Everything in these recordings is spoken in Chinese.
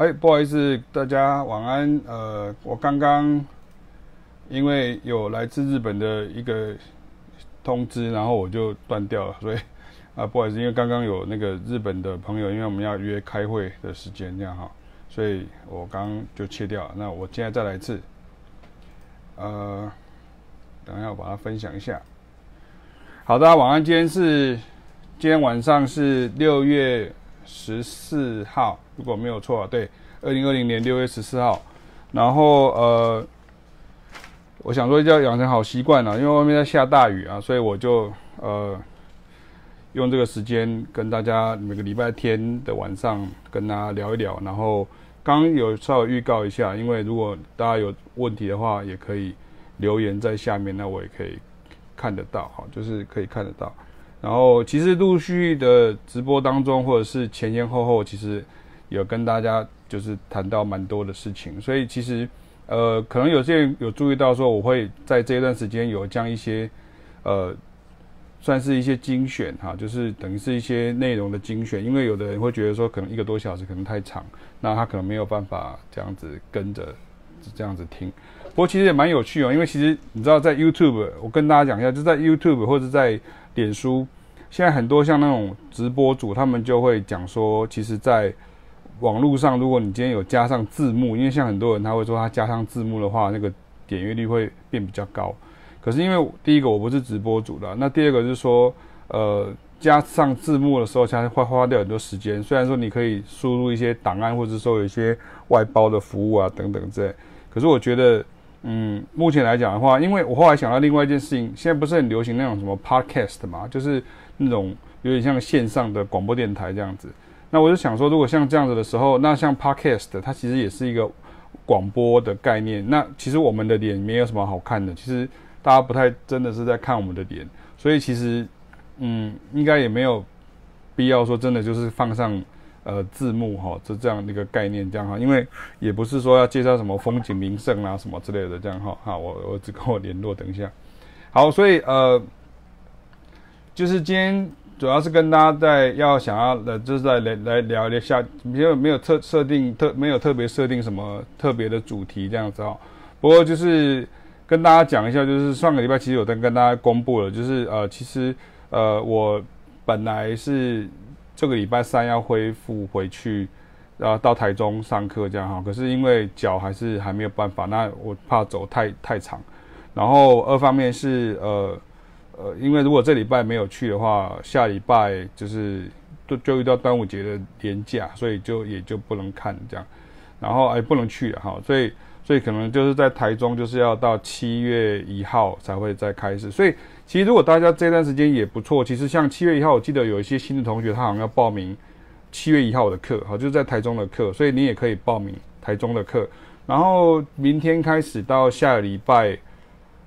哎，不好意思，大家晚安。呃，我刚刚因为有来自日本的一个通知，然后我就断掉了，所以啊，不好意思，因为刚刚有那个日本的朋友，因为我们要约开会的时间，这样哈，所以我刚就切掉了。那我现在再来一次。呃，等一下我把它分享一下。好的，晚安。今天是今天晚上是六月十四号。如果没有错，对，二零二零年六月十四号，然后呃，我想说要养成好习惯了，因为外面在下大雨啊，所以我就呃用这个时间跟大家每个礼拜天的晚上跟大家聊一聊。然后刚有稍微预告一下，因为如果大家有问题的话，也可以留言在下面，那我也可以看得到哈，就是可以看得到。然后其实陆续的直播当中，或者是前前后后，其实。有跟大家就是谈到蛮多的事情，所以其实，呃，可能有些人有注意到说，我会在这一段时间有将一些，呃，算是一些精选哈，就是等于是一些内容的精选，因为有的人会觉得说，可能一个多小时可能太长，那他可能没有办法这样子跟着这样子听。不过其实也蛮有趣哦，因为其实你知道，在 YouTube，我跟大家讲一下，就在 YouTube 或者在脸书，现在很多像那种直播主，他们就会讲说，其实，在网络上，如果你今天有加上字幕，因为像很多人他会说他加上字幕的话，那个点阅率会变比较高。可是因为第一个我不是直播主的，那第二个是说，呃，加上字幕的时候，其实会花掉很多时间。虽然说你可以输入一些档案，或者说有一些外包的服务啊等等之类，可是我觉得，嗯，目前来讲的话，因为我后来想到另外一件事情，现在不是很流行那种什么 podcast 嘛，就是那种有点像线上的广播电台这样子。那我就想说，如果像这样子的时候，那像 Podcast，它其实也是一个广播的概念。那其实我们的脸没有什么好看的，其实大家不太真的是在看我们的脸，所以其实嗯，应该也没有必要说真的就是放上呃字幕哈，就这样的一个概念这样哈，因为也不是说要介绍什么风景名胜啊什么之类的这样哈。好，我我只跟我联络，等一下。好，所以呃，就是今天。主要是跟大家在要想要的，就是在来来聊一下，没有没有特设定特没有特别设定什么特别的主题这样子哦。不过就是跟大家讲一下，就是上个礼拜其实有在跟大家公布了，就是呃其实呃我本来是这个礼拜三要恢复回去，然后到台中上课这样哈。可是因为脚还是还没有办法，那我怕走太太长，然后二方面是呃。呃，因为如果这礼拜没有去的话，下礼拜就是就就遇到端午节的年假，所以就也就不能看这样，然后哎不能去哈，所以所以可能就是在台中就是要到七月一号才会再开始，所以其实如果大家这段时间也不错，其实像七月一号，我记得有一些新的同学他好像要报名七月一号的课，好就是在台中的课，所以你也可以报名台中的课，然后明天开始到下个礼拜。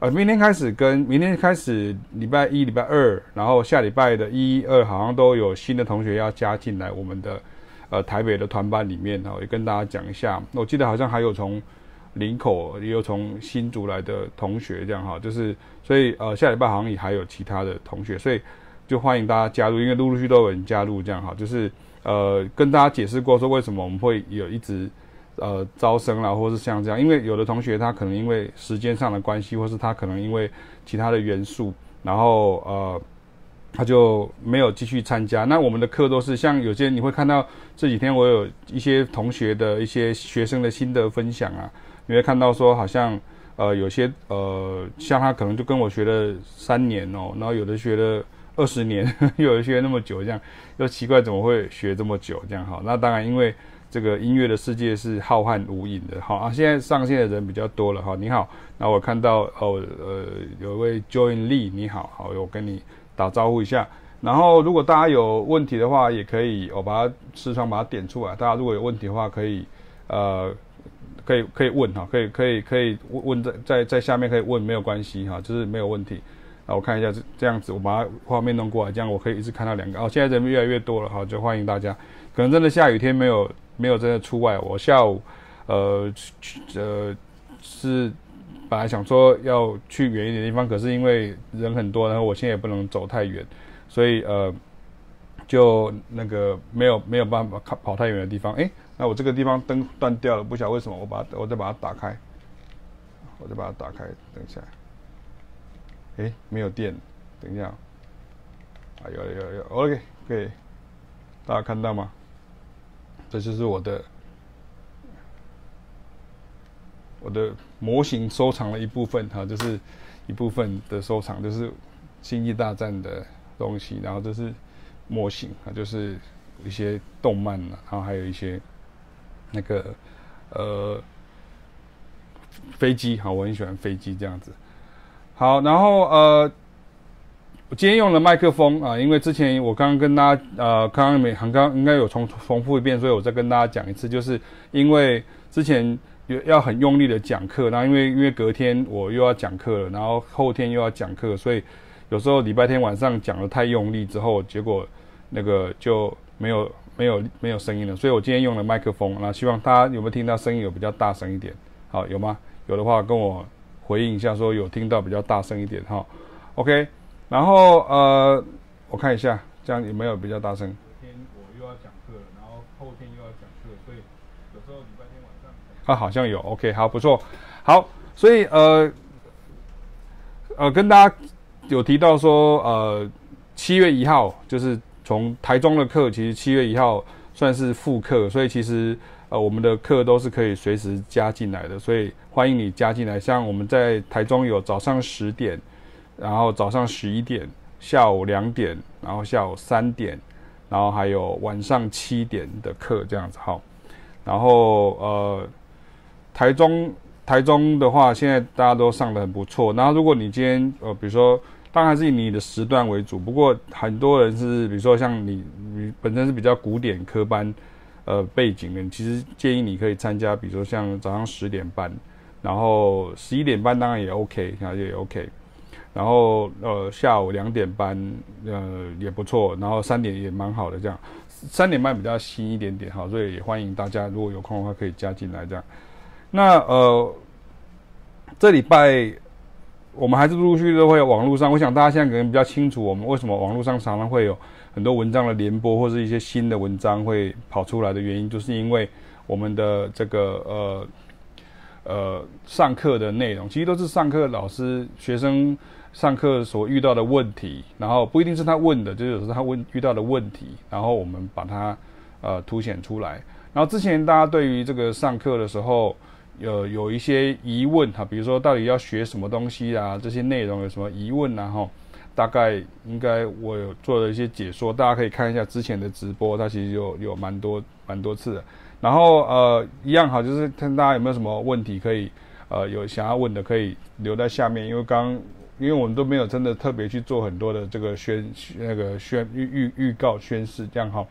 呃，明天开始跟明天开始，礼拜一、礼拜二，然后下礼拜的一、二，好像都有新的同学要加进来我们的呃台北的团班里面，然后也跟大家讲一下。我记得好像还有从林口，也有从新竹来的同学这样哈，就是所以呃下礼拜好像也还有其他的同学，所以就欢迎大家加入，因为陆陆续续都有人加入这样哈，就是呃跟大家解释过说为什么我们会有一直。呃，招生啦，或是像这样，因为有的同学他可能因为时间上的关系，或是他可能因为其他的元素，然后呃，他就没有继续参加。那我们的课都是像有些你会看到这几天我有一些同学的一些学生的心得分享啊，你会看到说好像呃有些呃像他可能就跟我学了三年哦，然后有的学了二十年，有的学那么久这样，又奇怪怎么会学这么久这样哈？那当然因为。这个音乐的世界是浩瀚无垠的，好啊！现在上线的人比较多了，哈，你好，那我看到哦，呃，有一位 Join Lee，你好，好，我跟你打招呼一下。然后如果大家有问题的话，也可以我把它视窗把它点出来。大家如果有问题的话，可以呃，可以可以问哈，可以可以可以问在在在下面可以问，没有关系哈，就是没有问题。那我看一下这这样子，我把它画面弄过来，这样我可以一直看到两个。哦，现在人越来越多了，好，就欢迎大家。可能真的下雨天没有。没有真的出外，我下午，呃，呃，是本来想说要去远一点的地方，可是因为人很多，然后我现在也不能走太远，所以呃，就那个没有没有办法跑跑太远的地方。哎，那我这个地方灯断掉了，不晓得为什么，我把它我再把它打开，我再把它打开，等一下。哎，没有电，等一下。啊，有有有，OK，可以，大家看到吗？这就是我的我的模型收藏的一部分哈，就是一部分的收藏，就是《星际大战》的东西，然后这是模型啊，就是一些动漫啊，然后还有一些那个呃飞机哈，我很喜欢飞机这样子。好，然后呃。我今天用了麦克风啊，因为之前我刚刚跟大家呃，刚刚没，刚刚应该有重重复一遍，所以我再跟大家讲一次，就是因为之前有要很用力的讲课，然后因为因为隔天我又要讲课了，然后后天又要讲课，所以有时候礼拜天晚上讲的太用力之后，结果那个就没有没有没有声音了，所以我今天用了麦克风，那希望大家有没有听到声音有比较大声一点？好，有吗？有的话跟我回应一下，说有听到比较大声一点哈。OK。然后呃，我看一下，这样有没有比较大声？昨天我又要讲课了，然后后天又要讲课，所以有时候礼拜天晚上啊，好像有。OK，好，不错，好，所以呃呃，跟大家有提到说，呃，七月一号就是从台中的课，其实七月一号算是复课，所以其实呃我们的课都是可以随时加进来的，所以欢迎你加进来。像我们在台中有早上十点。然后早上十一点，下午两点，然后下午三点，然后还有晚上七点的课这样子好。然后呃，台中台中的话，现在大家都上的很不错。然后如果你今天呃，比如说，当然是以你的时段为主。不过很多人是，比如说像你你本身是比较古典科班呃背景的，其实建议你可以参加，比如说像早上十点半，然后十一点半当然也 OK，然后也 OK。然后呃下午两点半呃也不错，然后三点也蛮好的这样，三点半比较新一点点哈，所以也欢迎大家如果有空的话可以加进来这样。那呃这礼拜我们还是陆陆续续都会有网络上，我想大家现在可能比较清楚我们为什么网络上常常会有很多文章的联播或是一些新的文章会跑出来的原因，就是因为我们的这个呃呃上课的内容其实都是上课老师学生。上课所遇到的问题，然后不一定是他问的，就是有时候他问遇到的问题，然后我们把它呃凸显出来。然后之前大家对于这个上课的时候有有一些疑问哈，比如说到底要学什么东西啊，这些内容有什么疑问啊哈，大概应该我有做了一些解说，大家可以看一下之前的直播，它其实有有蛮多蛮多次的。然后呃一样哈，就是看大家有没有什么问题可以呃有想要问的可以留在下面，因为刚。因为我们都没有真的特别去做很多的这个宣那个宣预预预告宣誓这样哈，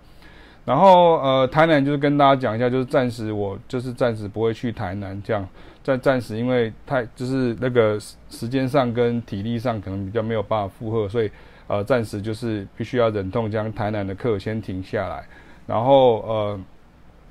然后呃台南就是跟大家讲一下，就是暂时我就是暂时不会去台南这样，暂暂时因为太就是那个时间上跟体力上可能比较没有办法负荷，所以呃暂时就是必须要忍痛将台南的课先停下来，然后呃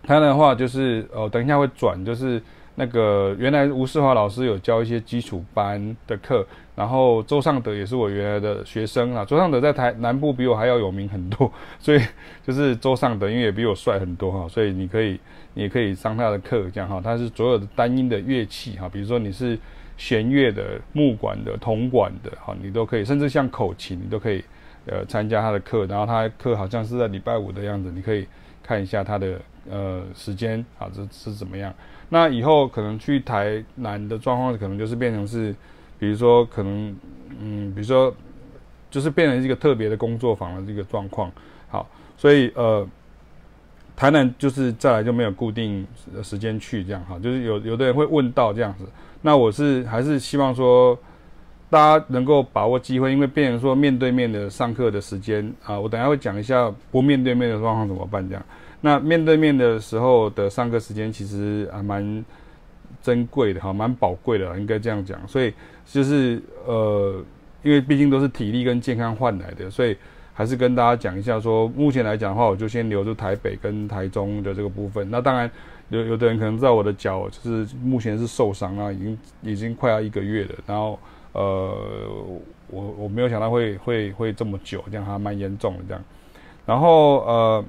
台南的话就是呃等一下会转就是。那个原来吴世华老师有教一些基础班的课，然后周尚德也是我原来的学生啊。周尚德在台南部比我还要有名很多，所以 就是周尚德因为也比我帅很多哈，所以你可以你可以上他的课这样哈。他是所有的单音的乐器哈，比如说你是弦乐的、木管的、铜管的哈，你都可以，甚至像口琴你都可以呃参加他的课。然后他课好像是在礼拜五的样子，你可以看一下他的呃时间啊，这是怎么样？那以后可能去台南的状况，可能就是变成是，比如说可能，嗯，比如说，就是变成一个特别的工作坊的这个状况。好，所以呃，台南就是再来就没有固定时间去这样哈，就是有有的人会问到这样子。那我是还是希望说，大家能够把握机会，因为变成说面对面的上课的时间啊，我等下会讲一下不面对面的状况怎么办这样。那面对面的时候的上课时间其实还蛮珍贵的哈，蛮宝贵的，应该这样讲。所以就是呃，因为毕竟都是体力跟健康换来的，所以还是跟大家讲一下说，目前来讲的话，我就先留住台北跟台中的这个部分。那当然有有的人可能知道我的脚就是目前是受伤啊，已经已经快要一个月了。然后呃，我我没有想到会会会这么久，这样还蛮严重的这样。然后呃，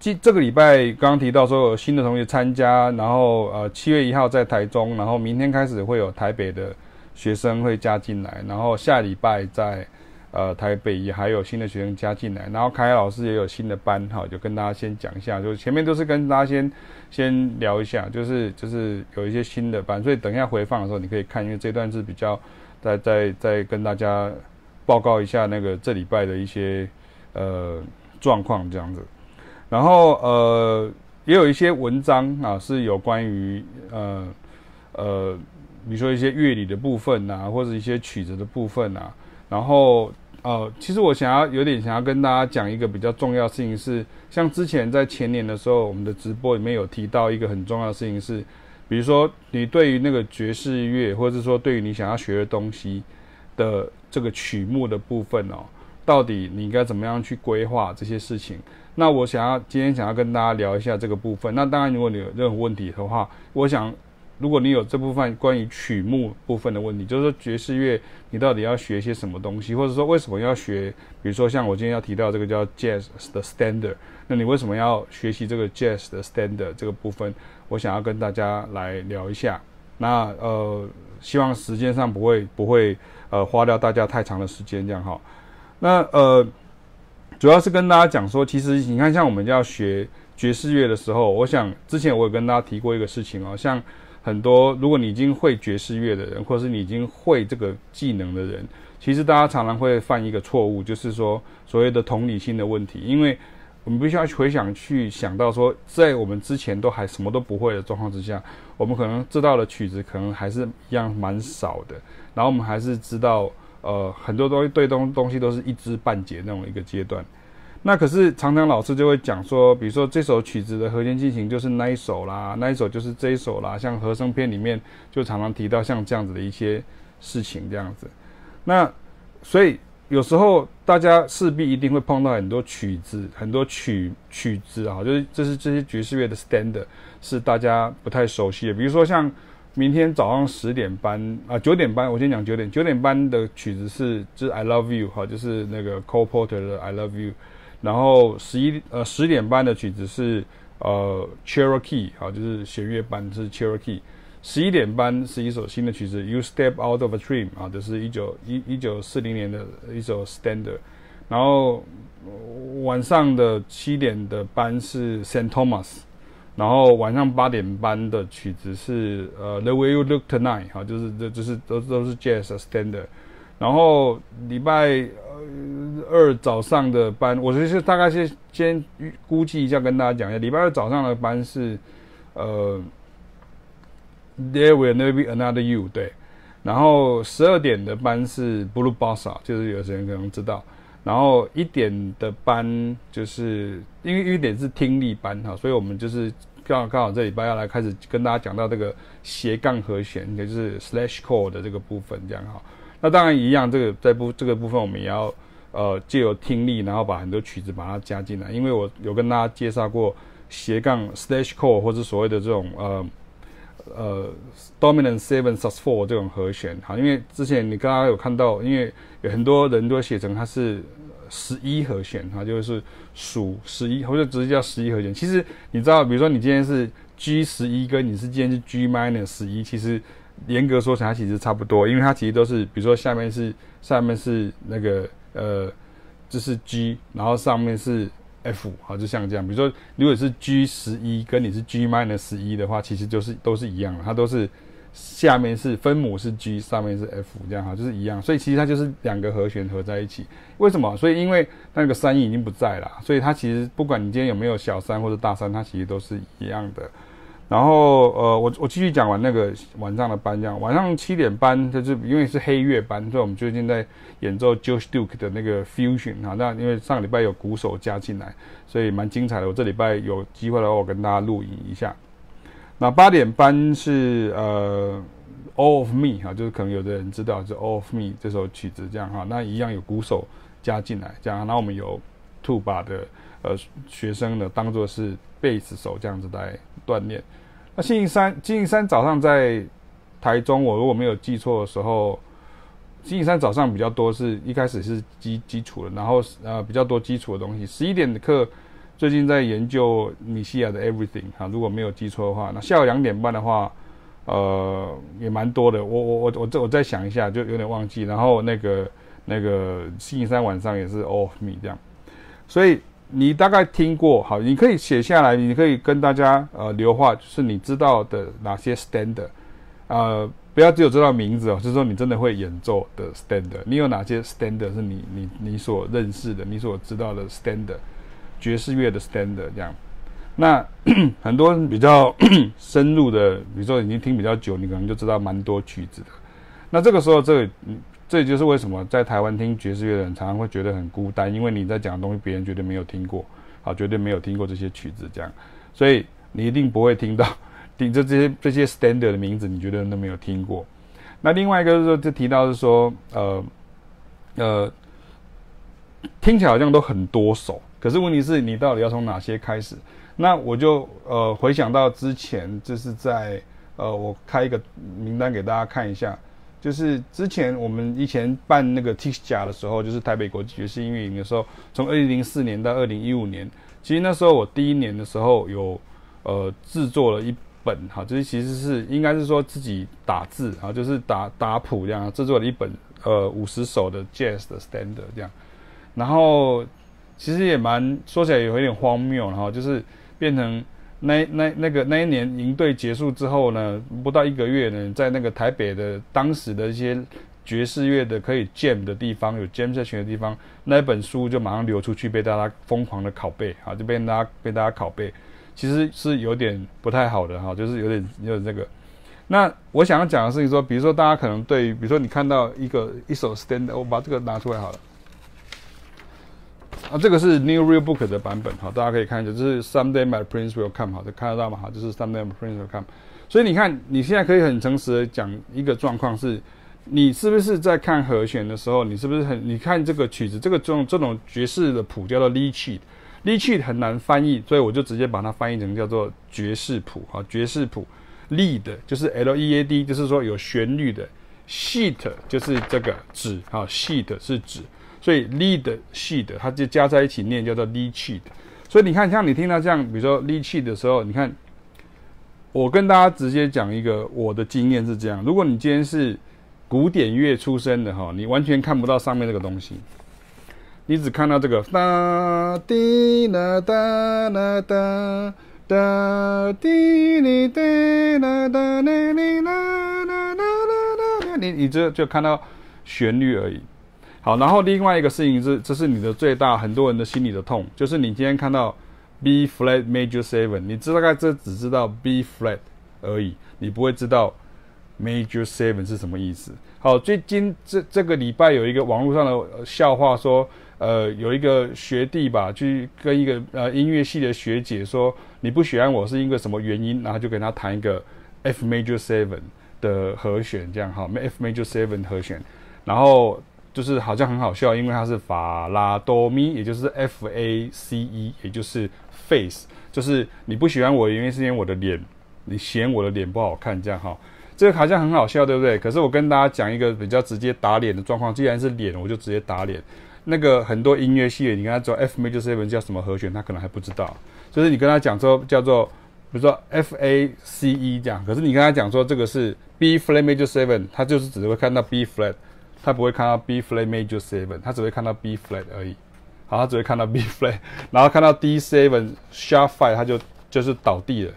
这这个礼拜刚刚提到说有新的同学参加，然后呃七月一号在台中，然后明天开始会有台北的学生会加进来，然后下礼拜在。呃，台北也还有新的学生加进来，然后凯老师也有新的班，哈，就跟大家先讲一下，就前面都是跟大家先先聊一下，就是就是有一些新的班，所以等一下回放的时候你可以看，因为这段是比较再再再跟大家报告一下那个这礼拜的一些呃状况这样子，然后呃也有一些文章啊是有关于呃呃比如说一些乐理的部分啊，或者一些曲子的部分啊。然后，呃，其实我想要有点想要跟大家讲一个比较重要的事情是，像之前在前年的时候，我们的直播里面有提到一个很重要的事情是，比如说你对于那个爵士乐，或者是说对于你想要学的东西的这个曲目的部分哦，到底你应该怎么样去规划这些事情？那我想要今天想要跟大家聊一下这个部分。那当然，如果你有任何问题的话，我想。如果你有这部分关于曲目部分的问题，就是说爵士乐你到底要学些什么东西，或者说为什么要学？比如说像我今天要提到这个叫 Jazz 的 Standard，那你为什么要学习这个 Jazz 的 Standard 这个部分？我想要跟大家来聊一下。那呃，希望时间上不会不会呃花掉大家太长的时间这样哈。那呃，主要是跟大家讲说，其实你看像我们要学爵士乐的时候，我想之前我有跟大家提过一个事情哦，像。很多，如果你已经会爵士乐的人，或是你已经会这个技能的人，其实大家常常会犯一个错误，就是说所谓的同理心的问题。因为我们必须要回想去想到说，在我们之前都还什么都不会的状况之下，我们可能知道的曲子可能还是一样蛮少的，然后我们还是知道呃很多东西对东东西都是一知半解那种一个阶段。那可是常常老师就会讲说，比如说这首曲子的和弦进行就是那一首啦，那一首就是这一首啦。像和声篇里面就常常提到像这样子的一些事情这样子。那所以有时候大家势必一定会碰到很多曲子，很多曲曲子啊，就是这是这些爵士乐的 standard 是大家不太熟悉的。比如说像明天早上十点班啊，九点班，我先讲九点九点班的曲子是就是 I Love You 哈，就是那个 Cole Porter 的 I Love You。然后十一呃十点班的曲子是呃 Cherokee 好，就是弦乐班是 Cherokee。十一点班是一首新的曲子 You Step Out of a Dream 啊，这是一九一一九四零年的一首 Standard。然后晚上的七点的班是 Saint Thomas，然后晚上八点班的曲子是呃 The Way You Look Tonight 哈，就是这就是都都是 Jazz Standard。然后礼拜。二早上的班，我就是大概是先估计一下，跟大家讲一下。礼拜二早上的班是，呃，There will never be another you，对。然后十二点的班是 Blue Bossa，就是有些人可能知道。然后一点的班就是因为一点是听力班哈，所以我们就是刚好刚好这礼拜要来开始跟大家讲到这个斜杠和弦，也就是 Slash Chord 的这个部分，这样哈。那当然一样，这个在部这个部分我们也要。呃，借由听力，然后把很多曲子把它加进来。因为我有跟大家介绍过斜杠 slash chord 或者所谓的这种呃呃 dominant seven sus four 这种和弦。好，因为之前你刚刚有看到，因为有很多人都写成它是十一和弦，哈，就是属十一或者直接叫十一和弦。其实你知道，比如说你今天是 G 十一，跟你是今天是 G minor 十一，其实严格说起来，其实差不多，因为它其实都是，比如说下面是下面是那个。呃，这是 G，然后上面是 F，好，就像这样。比如说，如果是 G 十一，跟你是 G minus 十一的话，其实就是都是一样，它都是下面是分母是 G，上面是 F，这样哈，就是一样。所以其实它就是两个和弦合在一起。为什么？所以因为那个三音已经不在了，所以它其实不管你今天有没有小三或者大三，它其实都是一样的。然后呃，我我继续讲完那个晚上的班，这样晚上七点班就是因为是黑月班，所以我们最近在演奏 Josh Duke 的那个 Fusion 啊。那因为上个礼拜有鼓手加进来，所以蛮精彩的。我这礼拜有机会的话，我跟大家录影一下。那八点班是呃 All of Me 哈，就是可能有的人知道是 All of Me 这首曲子这样哈。那一样有鼓手加进来这样，那我们有 tuba 的呃学生呢，当做是贝斯手这样子来锻炼。那星期三，星期三早上在台中，我如果没有记错的时候，星期三早上比较多，是一开始是基基础的，然后呃比较多基础的东西。十一点的课最近在研究米西亚的 Everything 哈，如果没有记错的话，那下午两点半的话，呃也蛮多的。我我我我再我再想一下，就有点忘记。然后那个那个星期三晚上也是 All of Me 这样，所以你大概听过好，你可以写下来，你可以跟大家呃留话，就是你知道的哪些 Standard，呃。不要只有知道名字哦，就是说你真的会演奏的 standard，你有哪些 standard 是你你你所认识的，你所知道的 standard 爵士乐的 standard 这样。那 很多人比较 深入的，比如说已经听比较久，你可能就知道蛮多曲子的。那这个时候，这这也就是为什么在台湾听爵士乐的人常常会觉得很孤单，因为你在讲的东西别人绝对没有听过，好，绝对没有听过这些曲子这样，所以你一定不会听到。顶着这些这些 standard 的名字，你觉得都没有听过？那另外一个就是说，就提到是说，呃，呃，听起来好像都很多首，可是问题是你到底要从哪些开始？那我就呃回想到之前，就是在呃我开一个名单给大家看一下，就是之前我们以前办那个 Tish 甲的时候，就是台北国际爵士音乐营的时候，从二零零四年到二零一五年，其实那时候我第一年的时候有呃制作了一。本哈，就是其实是应该是说自己打字啊，就是打打谱这样制作了一本呃五十首的 Jazz 的 Standard 这样，然后其实也蛮说起来有一点荒谬，然后就是变成那那那个那一年营队结束之后呢，不到一个月呢，在那个台北的当时的一些爵士乐的可以 Jam 的地方，有 Jam 社群的地方，那本书就马上流出去，被大家疯狂的拷贝啊，就被大家被大家拷贝。其实是有点不太好的哈，就是有点有点这个。那我想要讲的是说，比如说大家可能对，比如说你看到一个一首 stand，我把这个拿出来好了。啊，这个是 New Real Book 的版本哈，大家可以看一下，这是 Someday My Prince Will Come 好这，看得到吗？哈，就是 Someday My Prince Will Come。所以你看，你现在可以很诚实的讲一个状况是，你是不是在看和弦的时候，你是不是很你看这个曲子，这个这种这种爵士的谱叫做 Lead Sheet，Lead 很难翻译，所以我就直接把它翻译成叫做爵士谱啊，爵士谱。Lead 就是 L E A D，就是说有旋律的。Sheet 就是这个纸啊，Sheet 是纸，所以 Lead sheet 它就加在一起念叫做 Lead sheet。所以你看，像你听到这样，比如说 Lead sheet 的时候，你看，我跟大家直接讲一个我的经验是这样：如果你今天是古典乐出身的哈，你完全看不到上面这个东西。你只看到这个哒滴啦哒啦哒哒滴哩哒啦哒哩哩啦啦啦啦啦，你你这就看到旋律而已。好，然后另外一个事情是，这是你的最大很多人的心里的痛，就是你今天看到 B flat major seven，你知道大概这只知道 B flat 而已，你不会知道 major seven 是什么意思。好，最近这这个礼拜有一个网络上的笑话说。呃，有一个学弟吧，去跟一个呃音乐系的学姐说，你不喜欢我是因为什么原因？然后就跟他弹一个 F major seven 的和弦，这样哈，F major seven 和弦，然后就是好像很好笑，因为它是法拉多咪，也就是 F A C E，也就是 face，就是你不喜欢我，因为是因为我的脸，你嫌我的脸不好看，这样哈，这个好像很好笑，对不对？可是我跟大家讲一个比较直接打脸的状况，既然是脸，我就直接打脸。那个很多音乐系的，你跟他说 F major seven 叫什么和弦，他可能还不知道。就是你跟他讲说叫做，比如说 F A C E 这样，可是你跟他讲说这个是 B flat major seven，他就是只会看到 B flat，他不会看到 B flat major seven，他只会看到 B flat 而已。好，他只会看到 B flat，然后看到 D seven sharp five，他就就是倒地了。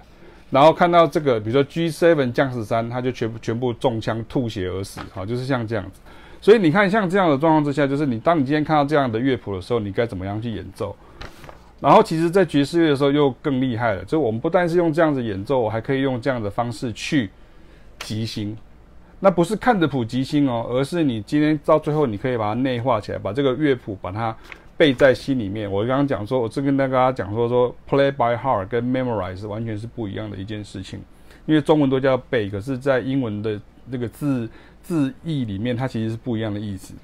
然后看到这个，比如说 G seven 降十三，他就全部全部中枪吐血而死。好，就是像这样子。所以你看，像这样的状况之下，就是你当你今天看到这样的乐谱的时候，你该怎么样去演奏？然后，其实，在爵士乐的时候又更厉害了，就我们不但是用这样子演奏，我还可以用这样的方式去即兴。那不是看着谱即兴哦，而是你今天到最后，你可以把它内化起来，把这个乐谱把它背在心里面。我刚刚讲说，我这跟大家讲说，说 play by heart 跟 memorize 完全是不一样的一件事情，因为中文都叫背，可是在英文的那个字。字义里面，它其实是不一样的意思，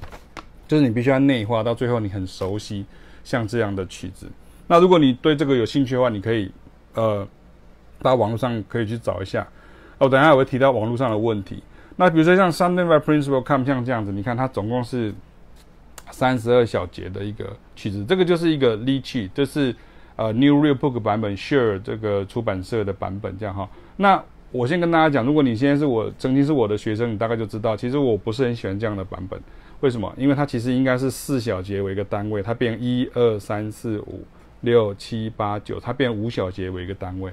就是你必须要内化到最后，你很熟悉像这样的曲子。那如果你对这个有兴趣的话，你可以呃，到网络上可以去找一下。哦，等下我会提到网络上的问题。那比如说像 Something by Principle Come 像这样子，你看它总共是三十二小节的一个曲子，这个就是一个 Leaky，这是呃 New Real Book 版本，Shure 这个出版社的版本这样哈。那我先跟大家讲，如果你现在是我曾经是我的学生，你大概就知道，其实我不是很喜欢这样的版本。为什么？因为它其实应该是四小节为一个单位，它变一二三四五六七八九，它变五小节为一个单位，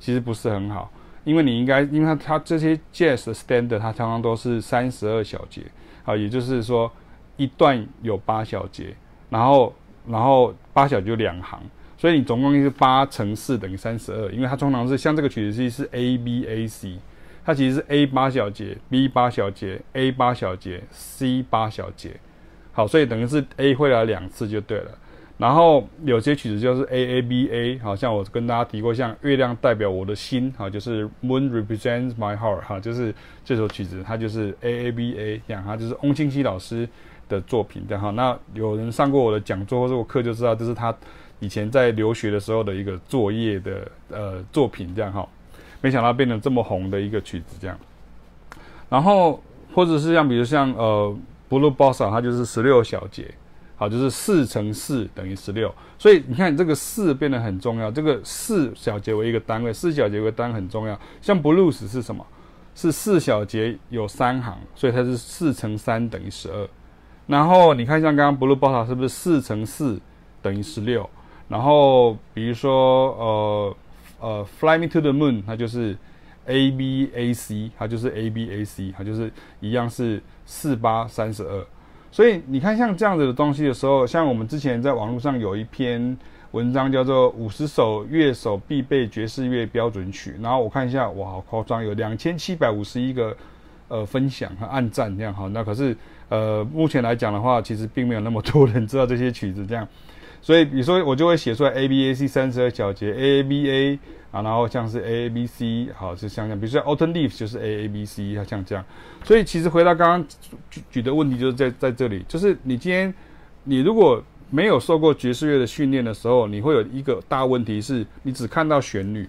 其实不是很好。因为你应该，因为它它这些 Jazz 的 Standard 它常常都是三十二小节啊，也就是说一段有八小节，然后然后八小节就两行。所以你总共是八乘四等于三十二，因为它通常是像这个曲子其实是 A B A C，它其实是 A 八小节，B 八小节，A 八小节，C 八小节。好，所以等于是 A 会来两次就对了。然后有些曲子就是 A A B A，好像我跟大家提过，像月亮代表我的心，哈，就是 Moon represents my heart，哈，就是这首曲子它就是 A A B A，这样哈，就是翁清溪老师的作品，这样哈。那有人上过我的讲座或者我课就知道，这是他。以前在留学的时候的一个作业的呃作品这样哈，没想到变成这么红的一个曲子这样。然后或者是像比如像呃 Blue Bossa 它就是十六小节，好，就是四乘四等于十六，所以你看这个四变得很重要，这个四小节为一个单位，四小节为单位很重要。像 Blues 是什么？是四小节有三行，所以它是四乘三等于十二。然后你看像刚刚 Blue Bossa 是不是四乘四等于十六？然后，比如说，呃，呃，Fly Me to the Moon，它就是 A B A C，它就是 A B A C，它就是一样是四八三十二。所以你看，像这样子的东西的时候，像我们之前在网络上有一篇文章叫做《五十首乐手必备爵士乐标准曲》，然后我看一下，哇，好夸张，有两千七百五十一个呃分享和按赞这样哈。那可是呃，目前来讲的话，其实并没有那么多人知道这些曲子这样。所以，比如说，我就会写出来 A B A C 三十二小节 A A B A 啊，然后像是 A A B C，好，就像这样。比如说 Autumn Leaves 就是 A A B C，它像这样。所以，其实回到刚刚举举的问题，就是在在这里，就是你今天你如果没有受过爵士乐的训练的时候，你会有一个大问题是，你只看到旋律，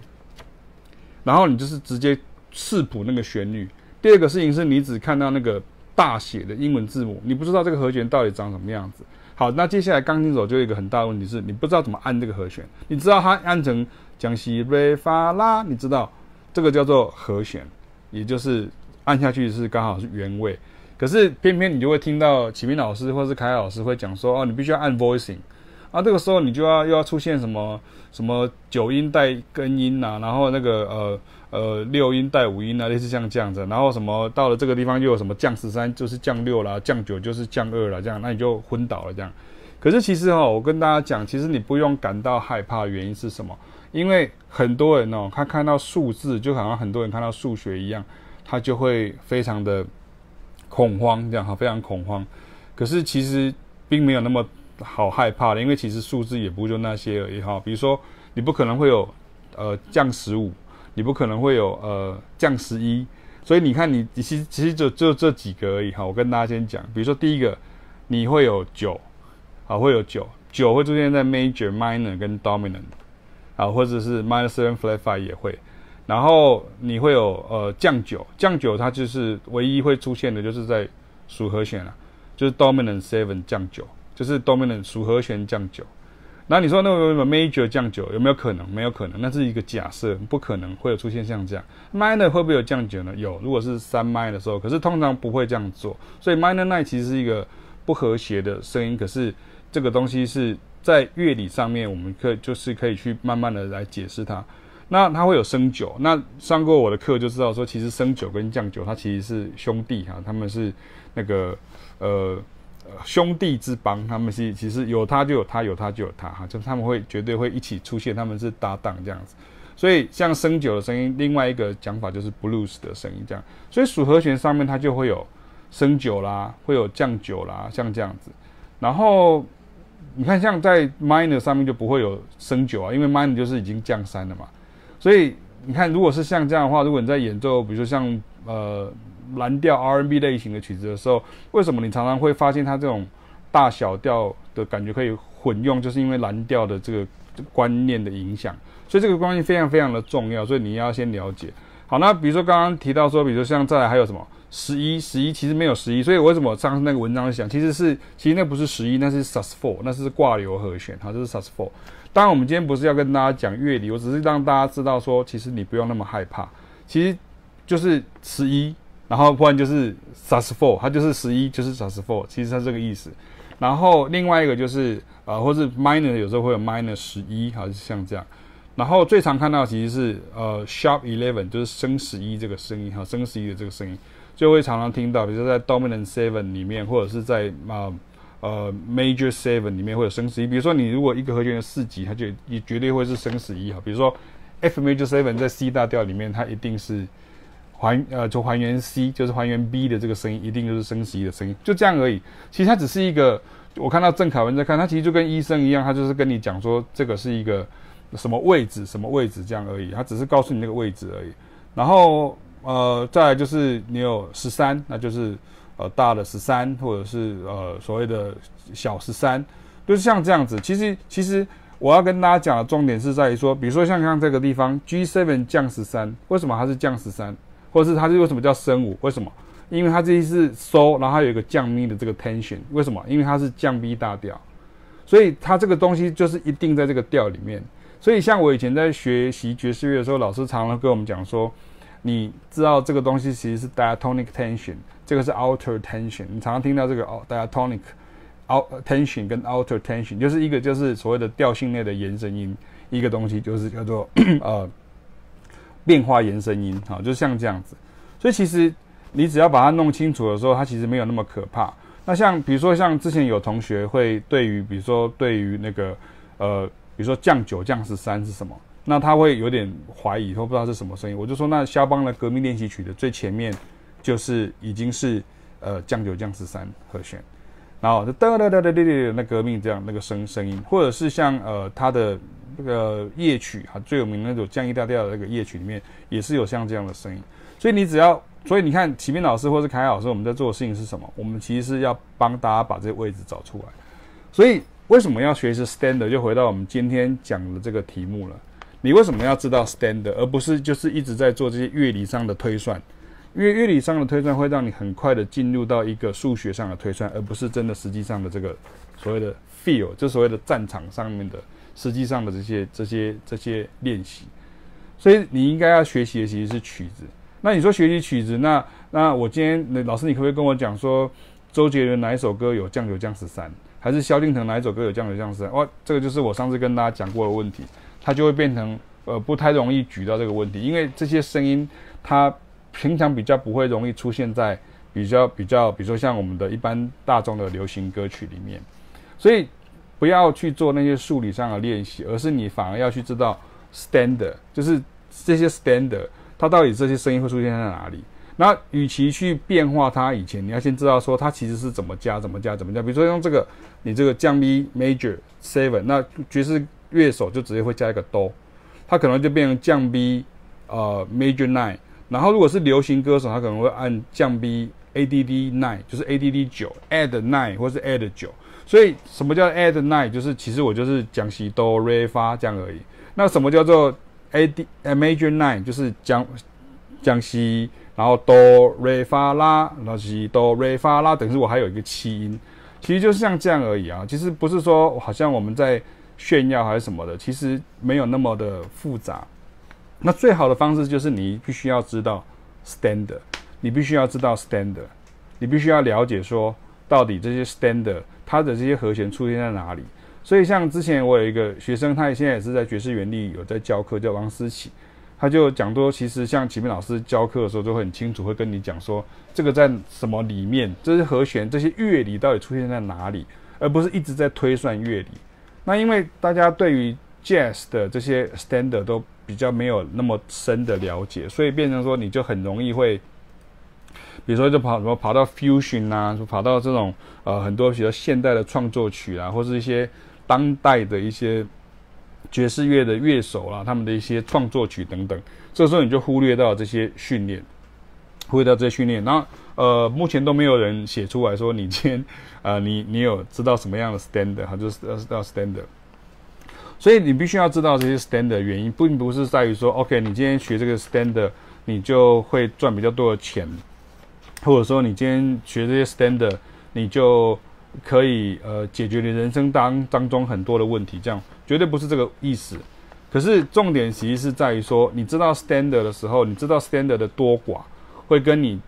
然后你就是直接视谱那个旋律。第二个事情是你只看到那个大写的英文字母，你不知道这个和弦到底长什么样子。好，那接下来钢琴手就有一个很大的问题是，你不知道怎么按这个和弦。你知道它按成降西瑞发拉，你知道这个叫做和弦，也就是按下去是刚好是原位。可是偏偏你就会听到启明老师或是凯凯老师会讲说，哦，你必须要按 voicing。啊，这个时候你就要又要出现什么什么九音带根音呐，然后那个呃。呃，六音带五音啊，类似像这样子，然后什么到了这个地方又有什么降十三就是降六啦，降九就是降二啦，这样，那你就昏倒了这样。可是其实哦，我跟大家讲，其实你不用感到害怕，原因是什么？因为很多人哦，他看到数字就好像很多人看到数学一样，他就会非常的恐慌，这样哈，非常恐慌。可是其实并没有那么好害怕的，因为其实数字也不就那些而已哈。比如说，你不可能会有呃降十五。你不可能会有呃降十一，所以你看你其实其实就就这几个而已哈。我跟大家先讲，比如说第一个，你会有九，啊会有九，九会出现在 major、minor 跟 dominant，啊或者是 minor seven flat five 也会，然后你会有呃降九，降九它就是唯一会出现的就是在属和弦了，就是 dominant seven 降九，就是 dominant 属和弦降九。那你说那个 major 降九有没有可能？没有可能，那是一个假设，不可能会有出现像这样。minor 会不会有降九呢？有，如果是三 minor 的时候，可是通常不会这样做。所以 minor nine 其实是一个不和谐的声音，可是这个东西是在乐理上面，我们可就是可以去慢慢的来解释它。那它会有升九，那上过我的课就知道说，其实升九跟降九它其实是兄弟哈，他们是那个呃。兄弟之邦，他们是其实有他就有他，有他就有他哈，就他们会绝对会一起出现，他们是搭档这样子。所以像升九的声音，另外一个讲法就是 blues 的声音这样。所以属和弦上面它就会有升九啦，会有降九啦，像这样子。然后你看像在 minor 上面就不会有升九啊，因为 minor 就是已经降三了嘛。所以你看，如果是像这样的话，如果你在演奏，比如说像呃。蓝调 R&B 类型的曲子的时候，为什么你常常会发现它这种大小调的感觉可以混用？就是因为蓝调的这个观念的影响，所以这个关系非常非常的重要，所以你要先了解。好，那比如说刚刚提到说，比如说像再来还有什么十一十一其实没有十一，所以为什么上次那个文章讲，其实是其实那不是十一，那是 sus4，那是挂留和弦，好，这是 sus4。当然，我们今天不是要跟大家讲乐理，我只是让大家知道说，其实你不用那么害怕，其实就是十一，然后不然就是 sus4，它就是十一，就是 sus4，其实它这个意思。然后另外一个就是呃，或是 minor 有时候会有 minor 十一，还是像这样。然后最常看到其实是呃 sharp eleven，就是升十一这个声音哈，升十一的这个声音，就会常常听到，比如说在 dominant seven 里面，或者是在啊呃，呃 major seven 里面会有升十一。比如说你如果一个和弦的四级，它就也绝对会是升十一哈。比如说 F major seven 在 C 大调里面，它一定是还呃就还原 C，就是还原 B 的这个声音，一定就是升十一的声音，就这样而已。其实它只是一个，我看到郑凯文在看，他其实就跟医生一样，他就是跟你讲说这个是一个。什么位置，什么位置这样而已，他只是告诉你那个位置而已。然后呃，再来就是你有十三，那就是呃大的十三，或者是呃所谓的小十三，就是像这样子。其实其实我要跟大家讲的重点是在于说，比如说像像这个地方 G7 降十三，为什么它是降十三？或是它是为什么叫升五？为什么？因为它这里是收然后它有一个降咪的这个 tension，为什么？因为它是降 B 大调，所以它这个东西就是一定在这个调里面。所以，像我以前在学习爵士乐的时候，老师常常跟我们讲说，你知道这个东西其实是 diatonic tension，这个是 outer tension。你常常听到这个哦，diatonic out tension 跟 outer tension，就是一个就是所谓的调性内的延伸音，一个东西就是叫做呃变化延伸音，好，就像这样子。所以其实你只要把它弄清楚的时候，它其实没有那么可怕。那像比如说像之前有同学会对于比如说对于那个呃。比如说降九降十三是什么？那他会有点怀疑，说不知道是什么声音。我就说，那肖邦的革命练习曲的最前面就是已经是呃降九降十三和弦，然后哒哒哒哒哒哒那革命这样那个声声音，或者是像呃他的那个夜曲哈最有名那种降 E 大调的那个夜曲里面也是有像这样的声音。所以你只要，所以你看启明老师或是凯凯老师，我们在做的事情是什么？我们其实是要帮大家把这个位置找出来，所以。为什么要学习 standard？就回到我们今天讲的这个题目了。你为什么要知道 standard，而不是就是一直在做这些乐理上的推算？因为乐理上的推算会让你很快的进入到一个数学上的推算，而不是真的实际上的这个所谓的 feel，就所谓的战场上面的实际上的这些这些这些练习。所以你应该要学习的其实是曲子。那你说学习曲子，那那我今天那老师，你可不可以跟我讲说，周杰伦哪一首歌有降九降十三？还是萧敬腾哪一首歌有这样的这样子？哇，这个就是我上次跟大家讲过的问题，它就会变成呃不太容易举到这个问题，因为这些声音它平常比较不会容易出现在比较比较，比如说像我们的一般大众的流行歌曲里面，所以不要去做那些数理上的练习，而是你反而要去知道 standard，就是这些 standard 它到底这些声音会出现在哪里。那与其去变化它，以前你要先知道说它其实是怎么加、怎么加、怎么加。比如说用这个，你这个降 B major seven，那爵士乐手就直接会加一个哆，它可能就变成降 B 呃 major nine。然后如果是流行歌手，他可能会按降 B add nine，就是 add 九 add nine 或是 add 九。所以什么叫 add nine？就是其实我就是降西哆瑞发这样而已。那什么叫做 add major nine？就是降降西。然后哆瑞发拉，那是哆瑞发拉，等于是我还有一个七音，其实就是像这样而已啊。其实不是说好像我们在炫耀还是什么的，其实没有那么的复杂。那最好的方式就是你必须要知道 standard，你必须要知道 standard，你必须要了解说到底这些 standard 它的这些和弦出现在哪里。所以像之前我有一个学生，他现在也是在爵士园地有在教课，叫王思琪。他就讲多，其实像启明老师教课的时候，就会很清楚，会跟你讲说，这个在什么里面，这些和弦、这些乐理到底出现在哪里，而不是一直在推算乐理。那因为大家对于 Jazz 的这些 Standard 都比较没有那么深的了解，所以变成说你就很容易会，比如说就跑什么跑到 Fusion 啊，就跑到这种呃很多比较现代的创作曲啊，或是一些当代的一些。爵士乐的乐手啦，他们的一些创作曲等等，这时候你就忽略到这些训练，忽略到这些训练。然后，呃，目前都没有人写出来说你今天，呃，你你有知道什么样的 standard，哈，就是知道 standard。所以你必须要知道这些 standard 原因，并不是在于说，OK，你今天学这个 standard，你就会赚比较多的钱，或者说你今天学这些 standard，你就可以呃解决你人生当当中很多的问题，这样绝对不是这个意思。可是重点其实是在于说，你知道 standard 的时候，你知道 standard 的多寡，会跟你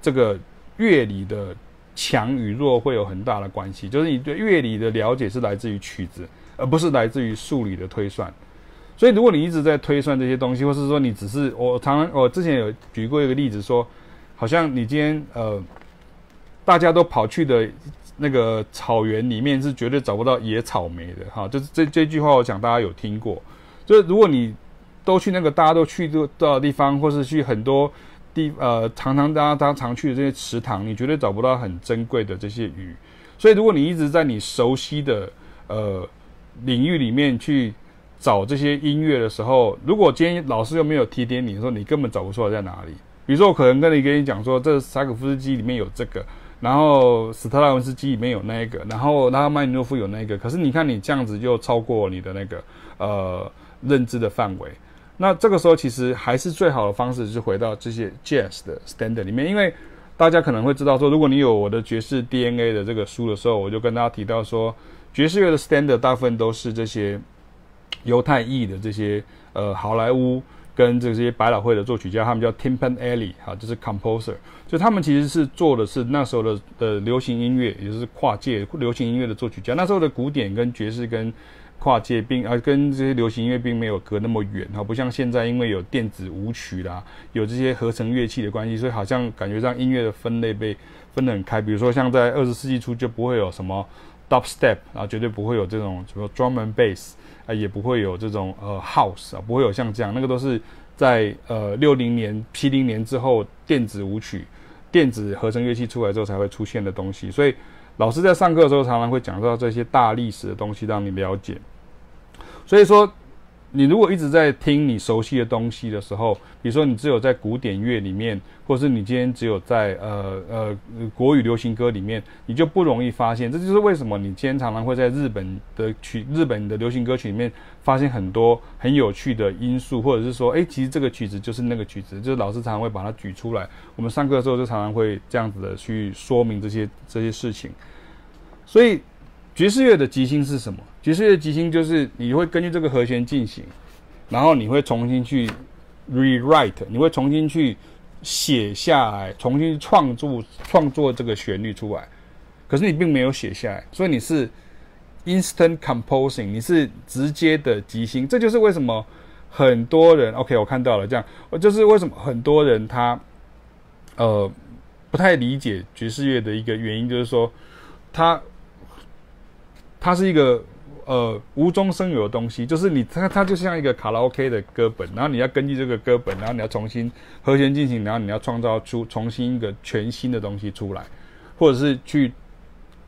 这个乐理的强与弱会有很大的关系。就是你对乐理的了解是来自于曲子，而不是来自于数理的推算。所以如果你一直在推算这些东西，或是说你只是我常常我之前有举过一个例子说，好像你今天呃大家都跑去的那个草原里面是绝对找不到野草莓的哈，就是这这句话我想大家有听过。就是如果你都去那个大家都去到的地方，或是去很多地呃常常大家常常去的这些池塘，你绝对找不到很珍贵的这些鱼。所以如果你一直在你熟悉的呃领域里面去找这些音乐的时候，如果今天老师又没有提点你的时候，你根本找不出来在哪里。比如说我可能跟你跟你讲说，这柴可夫斯基里面有这个，然后斯特拉文斯基里面有那一个，然后拉赫曼尼诺夫有那个。可是你看你这样子就超过你的那个呃。认知的范围，那这个时候其实还是最好的方式，是回到这些 jazz 的 standard 里面，因为大家可能会知道说，如果你有我的爵士 DNA 的这个书的时候，我就跟大家提到说，爵士乐的 standard 大部分都是这些犹太裔的这些呃好莱坞跟这些百老汇的作曲家，他们叫 Timpan Alley 哈，就是 composer，就他们其实是做的是那时候的的流行音乐，也就是跨界流行音乐的作曲家，那时候的古典跟爵士跟跨界并啊，跟这些流行音乐并没有隔那么远哈，不像现在，因为有电子舞曲啦，有这些合成乐器的关系，所以好像感觉上音乐的分类被分得很开。比如说像在二十世纪初就不会有什么 dubstep 然啊，绝对不会有这种什么 drum and bass 啊，也不会有这种呃 house 啊，不会有像这样，那个都是在呃六零年、七零年之后电子舞曲、电子合成乐器出来之后才会出现的东西，所以。老师在上课的时候，常常会讲到这些大历史的东西，让你了解。所以说，你如果一直在听你熟悉的东西的时候，比如说你只有在古典乐里面，或是你今天只有在呃呃国语流行歌里面，你就不容易发现。这就是为什么你今天常常会在日本的曲、日本的流行歌曲里面发现很多很有趣的因素，或者是说，诶，其实这个曲子就是那个曲子，就是老师常常会把它举出来。我们上课的时候就常常会这样子的去说明这些这些事情。所以，爵士乐的即兴是什么？爵士乐即兴就是你会根据这个和弦进行，然后你会重新去 rewrite，你会重新去写下来，重新创作创作这个旋律出来。可是你并没有写下来，所以你是 instant composing，你是直接的即兴。这就是为什么很多人 OK，我看到了这样，我就是为什么很多人他呃不太理解爵士乐的一个原因，就是说他。它是一个呃无中生有的东西，就是你它它就像一个卡拉 OK 的歌本，然后你要根据这个歌本，然后你要重新和弦进行，然后你要创造出重新一个全新的东西出来，或者是去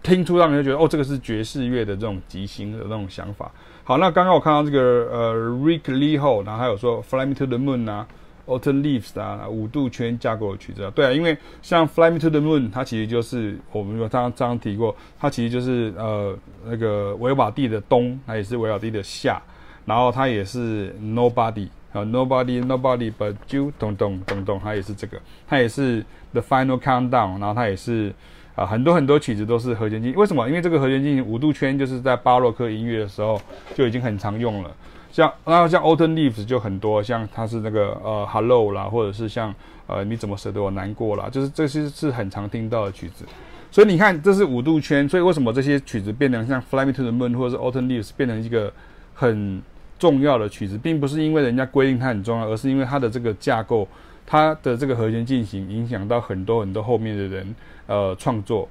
听出让人觉得哦，这个是爵士乐的这种即兴的那种想法。好，那刚刚我看到这个呃 Rick Lee 后然后还有说 Fly Me to the Moon 啊。Autumn Leaves 啊，五度圈架构的曲子啊，对啊，因为像 Fly Me to the Moon，它其实就是我们说刚刚提过，它其实就是呃那个维瓦蒂的冬，它也是维瓦蒂的夏，然后它也是 Nobody 啊，Nobody Nobody but you，咚咚咚咚，它也是这个，它也是 The Final Countdown，然后它也是啊很多很多曲子都是和弦进行，为什么？因为这个和弦进行五度圈就是在巴洛克音乐的时候就已经很常用了。像然后像 Autumn Leaves 就很多，像它是那个呃 Hello 啦，或者是像呃你怎么舍得我难过啦，就是这些是很常听到的曲子。所以你看，这是五度圈，所以为什么这些曲子变成像 Fly Me to the Moon 或者是 Autumn Leaves 变成一个很重要的曲子，并不是因为人家规定它很重要，而是因为它的这个架构，它的这个和弦进行影响到很多很多后面的人呃创作。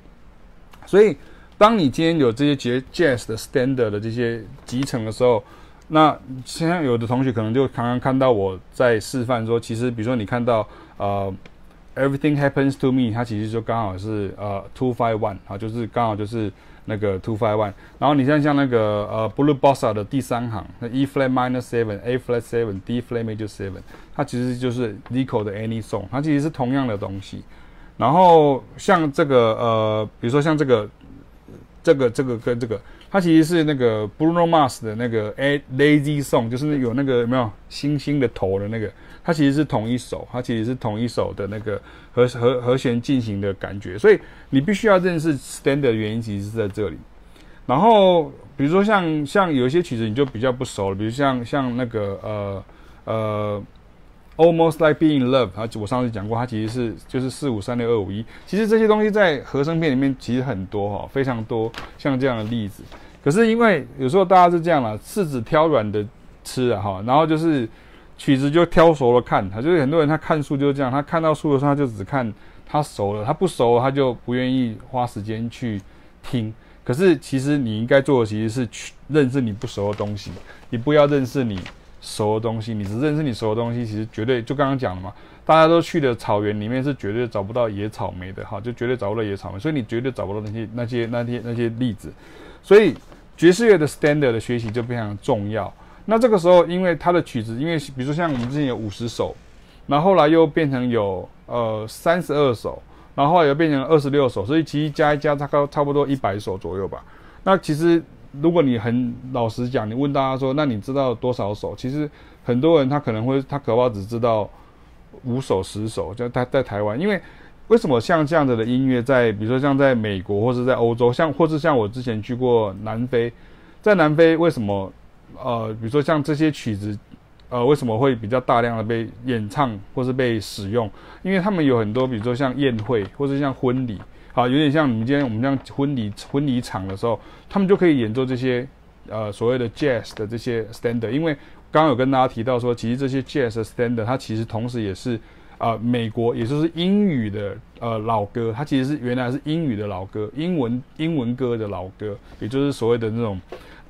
所以当你今天有这些 Jazz 的 Standard 的这些集成的时候，那现在有的同学可能就刚刚看到我在示范说，其实比如说你看到呃，Everything Happens to Me，它其实就刚好是呃 Two Five One 啊，就是刚好就是那个 Two Five One。然后你像像那个呃 Blue Bossa 的第三行，那 E Flat Minor Seven，A Flat Seven，D Flat Major Seven，它其实就是 Zico 的 Any Song，它其实是同样的东西。然后像这个呃，比如说像这个这个这个跟这个。它其实是那个 Bruno Mars 的那个 A Lazy Song，就是有那个有没有星星的头的那个，它其实是同一首，它其实是同一首的那个和和和弦进行的感觉。所以你必须要认识 standard 的原因，其实是在这里。然后比如说像像有一些曲子你就比较不熟了，比如像像那个呃呃。Almost like being in love，啊，我上次讲过，它其实是就是四五三六二五一。其实这些东西在和声片里面其实很多哈，非常多像这样的例子。可是因为有时候大家是这样啦，柿子挑软的吃啊哈，然后就是曲子就挑熟了看。他就是很多人他看书就是这样，他看到书的时候他就只看他熟了，他不熟他就不愿意花时间去听。可是其实你应该做的其实是去认识你不熟的东西，你不要认识你。熟的东西，你只认识你熟的东西，其实绝对就刚刚讲了嘛，大家都去的草原里面是绝对找不到野草莓的哈，就绝对找不到野草莓，所以你绝对找不到那些那些那些那些例子，所以爵士乐的 standard 的学习就非常重要。那这个时候，因为它的曲子，因为比如说像我们之前有五十首，然后后来又变成有呃三十二首，然后后来又变成二十六首，所以其实加一加，大概差不多一百首左右吧。那其实。如果你很老实讲，你问大家说，那你知道多少首？其实很多人他可能会，他可能只知道五首、十首。就在在台湾，因为为什么像这样子的音乐，在比如说像在美国或者在欧洲，像或是像我之前去过南非，在南非为什么呃，比如说像这些曲子呃，为什么会比较大量的被演唱或是被使用？因为他们有很多，比如说像宴会或是像婚礼。啊，有点像你们今天我们这样婚礼婚礼场的时候，他们就可以演奏这些呃所谓的 jazz 的这些 standard。因为刚刚有跟大家提到说，其实这些 jazz standard 它其实同时也是、呃、美国也就是英语的呃老歌，它其实是原来是英语的老歌，英文英文歌的老歌，也就是所谓的那种。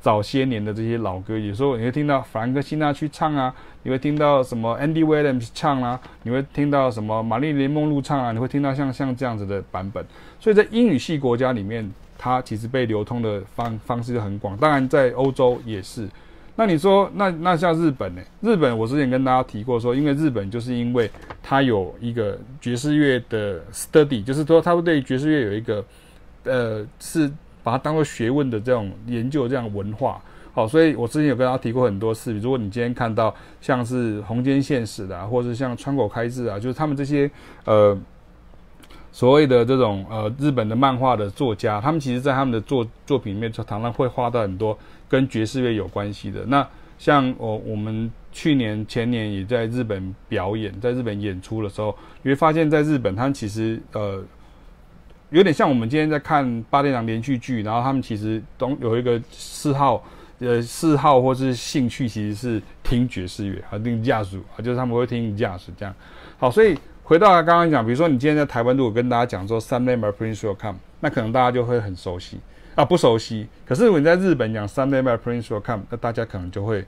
早些年的这些老歌，有时候你会听到弗兰克辛纳去唱啊，你会听到什么 Andy Williams 唱啊，你会听到什么玛丽莲梦露唱啊，你会听到像像这样子的版本。所以在英语系国家里面，它其实被流通的方方式就很广。当然在欧洲也是。那你说，那那像日本呢？日本我之前跟大家提过说，因为日本就是因为它有一个爵士乐的 study，就是说它会对爵士乐有一个呃是。把它当做学问的这种研究，这样文化好，所以我之前有跟大家提过很多次。如果你今天看到像是弘兼宪史的，啊，或者像川口开志啊，就是他们这些呃所谓的这种呃日本的漫画的作家，他们其实在他们的作作品里面，常常会画到很多跟爵士乐有关系的。那像我我们去年前年也在日本表演，在日本演出的时候，你会发现在日本，他们其实呃。有点像我们今天在看八点档连续剧，然后他们其实都有一个嗜好，呃，嗜好或是兴趣，其实是听爵士乐，还听贾斯啊，就是他们会听贾斯这样。好，所以回到刚刚讲，比如说你今天在台湾，如果跟大家讲说 Someday My Prince Will Come，那可能大家就会很熟悉啊，不熟悉。可是如果你在日本讲 Someday My Prince Will Come，那大家可能就会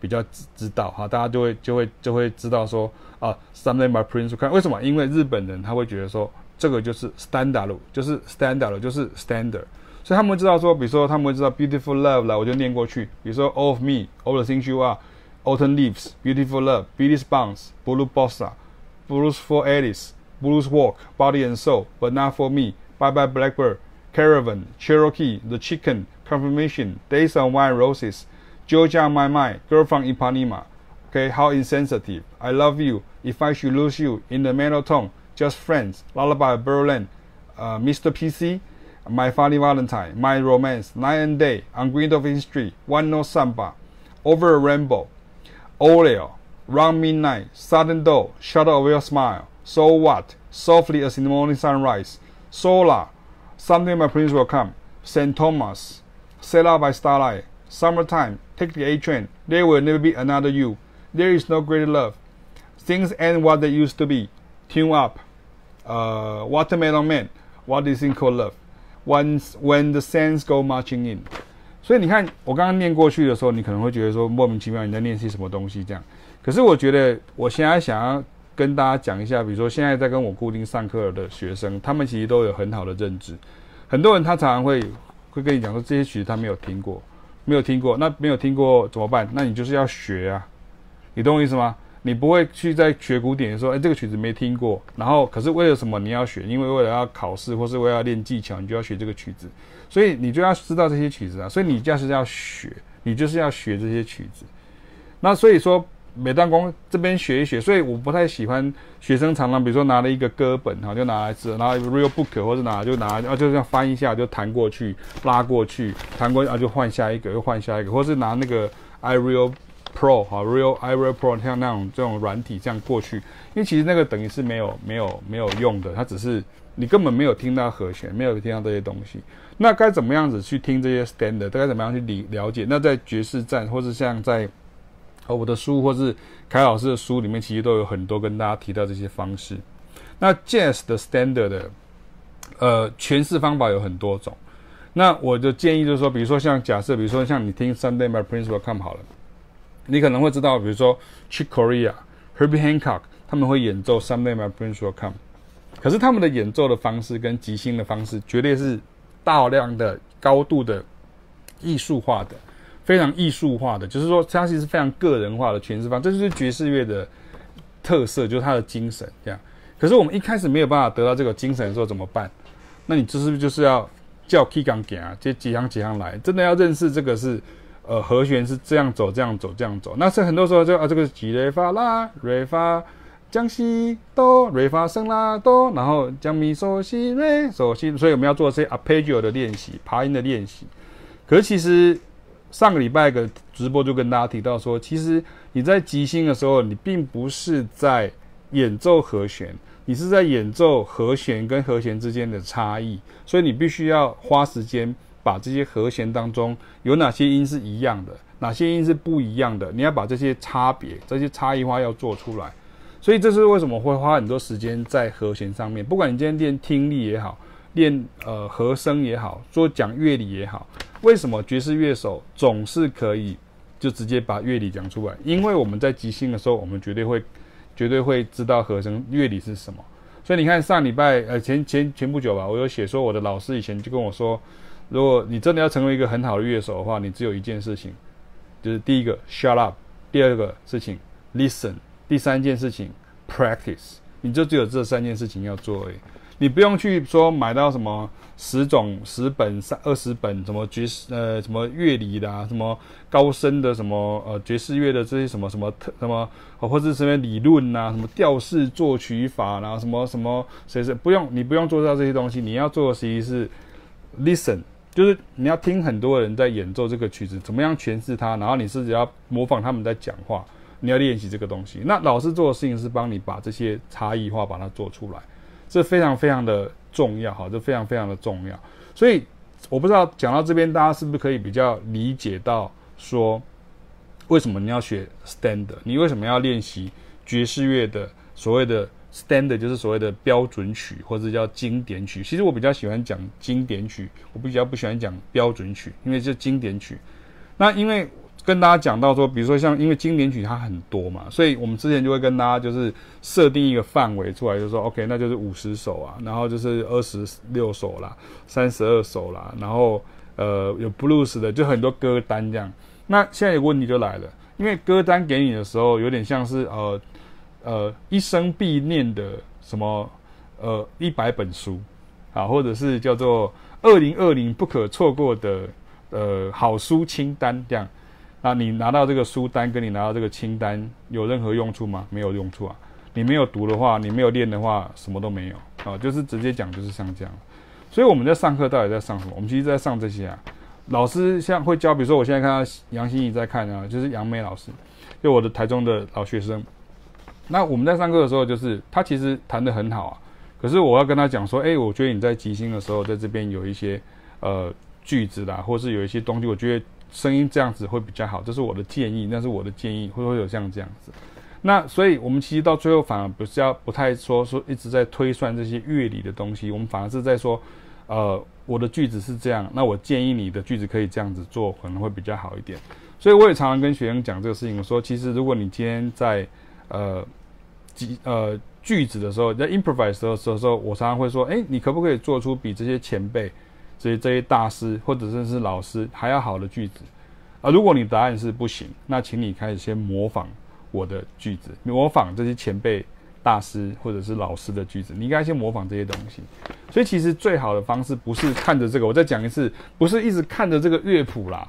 比较知知道哈，大家就会就会就会知道说啊，Someday My Prince Will Come，为什么？因为日本人他会觉得说。这个就是 standard，就是 standard，就是 standard，所以他们会知道说，比如说他们会知道 beautiful love 来，我就念过去。比如说 all of me, all the things you are, autumn leaves, beautiful love, Billy Bonds, Blue Bossa, Blues for Alice, Blues Walk, Body and Soul, but not for me, Bye Bye Blackbird, Caravan, Cherokee, The Chicken, Confirmation, Days on Wine Roses, Georgia on My Mind, Girl from Ipanema, okay, How Insensitive, I Love You, If I Should Lose You, In the Mental Tone. Just Friends, Lullaby Berlin, uh, Mr. PC, My Funny Valentine, My Romance, Night and Day, On Green of History, One Note Samba, Over a Rainbow, Oreo, Round Midnight, Sudden Door, Shadow of Your Smile, So What, Softly as in the Morning Sunrise, Solar, Someday My Prince Will Come, St. Thomas, Sail Out by Starlight, Summertime, Take the A Train, There Will Never Be Another You, There Is No Greater Love, Things Ain't What They Used to Be, Tune Up。呃、uh,，Watermelon Man，What is it called love？Once when the sands go marching in，所以你看，我刚刚念过去的时候，你可能会觉得说莫名其妙，你在念些什么东西这样。可是我觉得，我现在想要跟大家讲一下，比如说现在在跟我固定上课的学生，他们其实都有很好的认知。很多人他常常会会跟你讲说，这些曲子他没有听过，没有听过，那没有听过怎么办？那你就是要学啊，你懂我意思吗？你不会去在学古典的时候，哎，这个曲子没听过，然后可是为了什么你要学？因为为了要考试，或是为了要练技巧，你就要学这个曲子，所以你就要知道这些曲子啊。所以你就是要学，你就是要学这些曲子。那所以说，每当光这边学一学，所以我不太喜欢学生常常比如说拿了一个歌本哈，就拿来字，拿 real book 或者拿就拿，啊就这样翻一下就弹过去，拉过去，弹过去啊就换下一个，又换下一个，或是拿那个 iReal。Pro 哈，Real iReal Pro 像那种这种软体这样过去，因为其实那个等于是没有没有没有用的，它只是你根本没有听到和弦，没有听到这些东西。那该怎么样子去听这些 standard？该怎么样去理了解？那在爵士站，或是像在我的书，或是凯老师的书里面，其实都有很多跟大家提到这些方式。那 Jazz 的 standard 的呃诠释方法有很多种。那我的建议就是说，比如说像假设，比如说像你听 Sunday My Prince Will Come 好了。你可能会知道，比如说 Chick Corea、Herbie Hancock，他们会演奏《Someday My Prince Will Come》，可是他们的演奏的方式跟即兴的方式，绝对是大量的、高度的艺术化的，非常艺术化的，就是说，它其实是非常个人化的诠释方，这就是爵士乐的特色，就是它的精神这样。可是我们一开始没有办法得到这个精神的时候怎么办？那你这是不是就是要叫 key 钢琴啊，这几行几行来，真的要认识这个是。呃，和弦是这样走，这样走，这样走。那是很多时候就啊，这个是 G 瑞发啦，瑞发降西哆，瑞发升啦哆，然后降咪嗦西瑞嗦西。所以我们要做这些 arpeggio 的练习，爬音的练习。可是其实上个礼拜的直播就跟大家提到说，其实你在即兴的时候，你并不是在演奏和弦，你是在演奏和弦跟和弦之间的差异，所以你必须要花时间。把这些和弦当中有哪些音是一样的，哪些音是不一样的，你要把这些差别、这些差异化要做出来。所以这是为什么会花很多时间在和弦上面。不管你今天练听力也好，练呃和声也好，说讲乐理也好，为什么爵士乐手总是可以就直接把乐理讲出来？因为我们在即兴的时候，我们绝对会绝对会知道和声乐理是什么。所以你看上礼拜呃前前前不久吧，我有写说我的老师以前就跟我说。如果你真的要成为一个很好的乐手的话，你只有一件事情，就是第一个 shut up，第二个事情 listen，第三件事情 practice，你就只有这三件事情要做而已。你不用去说买到什么十种十本三二十本什么爵士呃什么乐理的啊，什么高深的什么呃爵士乐的这些什么什么特什么或者是什么理论呐、什么调式作曲法啦、啊，什么什么谁谁不用你不用做到这些东西，你要做的实际是 listen。就是你要听很多人在演奏这个曲子，怎么样诠释它，然后你是只要模仿他们在讲话，你要练习这个东西。那老师做的事情是帮你把这些差异化把它做出来，这非常非常的重要，哈，这非常非常的重要。所以我不知道讲到这边，大家是不是可以比较理解到说，为什么你要学 standard？你为什么要练习爵士乐的所谓的？Standard 就是所谓的标准曲，或者叫经典曲。其实我比较喜欢讲经典曲，我比较不喜欢讲标准曲，因为是经典曲。那因为跟大家讲到说，比如说像因为经典曲它很多嘛，所以我们之前就会跟大家就是设定一个范围出来，就是说 OK，那就是五十首啊，然后就是二十六首啦，三十二首啦，然后呃有 Blues 的，就很多歌单这样。那现在有个问题就来了，因为歌单给你的时候有点像是呃。呃，一生必念的什么呃一百本书啊，或者是叫做二零二零不可错过的呃好书清单这样。那你拿到这个书单，跟你拿到这个清单有任何用处吗？没有用处啊。你没有读的话，你没有练的话，什么都没有啊。就是直接讲，就是像这样。所以我们在上课到底在上什么？我们其实在上这些啊。老师像会教，比如说我现在看到杨欣怡在看啊，就是杨梅老师，就我的台中的老学生。那我们在上课的时候，就是他其实弹得很好啊，可是我要跟他讲说，哎，我觉得你在即兴的时候，在这边有一些呃句子啦，或是有一些东西，我觉得声音这样子会比较好，这是我的建议，那是我的建议，会不会有像这样子？那所以我们其实到最后反而不是要不太说说一直在推算这些乐理的东西，我们反而是在说，呃，我的句子是这样，那我建议你的句子可以这样子做，可能会比较好一点。所以我也常常跟学生讲这个事情，我说其实如果你今天在呃，几呃句子的时候，在 improvise 的时候，时候我常常会说，哎，你可不可以做出比这些前辈、这些这些大师或者是是老师还要好的句子？啊，如果你答案是不行，那请你开始先模仿我的句子，模仿这些前辈大师或者是老师的句子，你应该先模仿这些东西。所以其实最好的方式不是看着这个，我再讲一次，不是一直看着这个乐谱啦。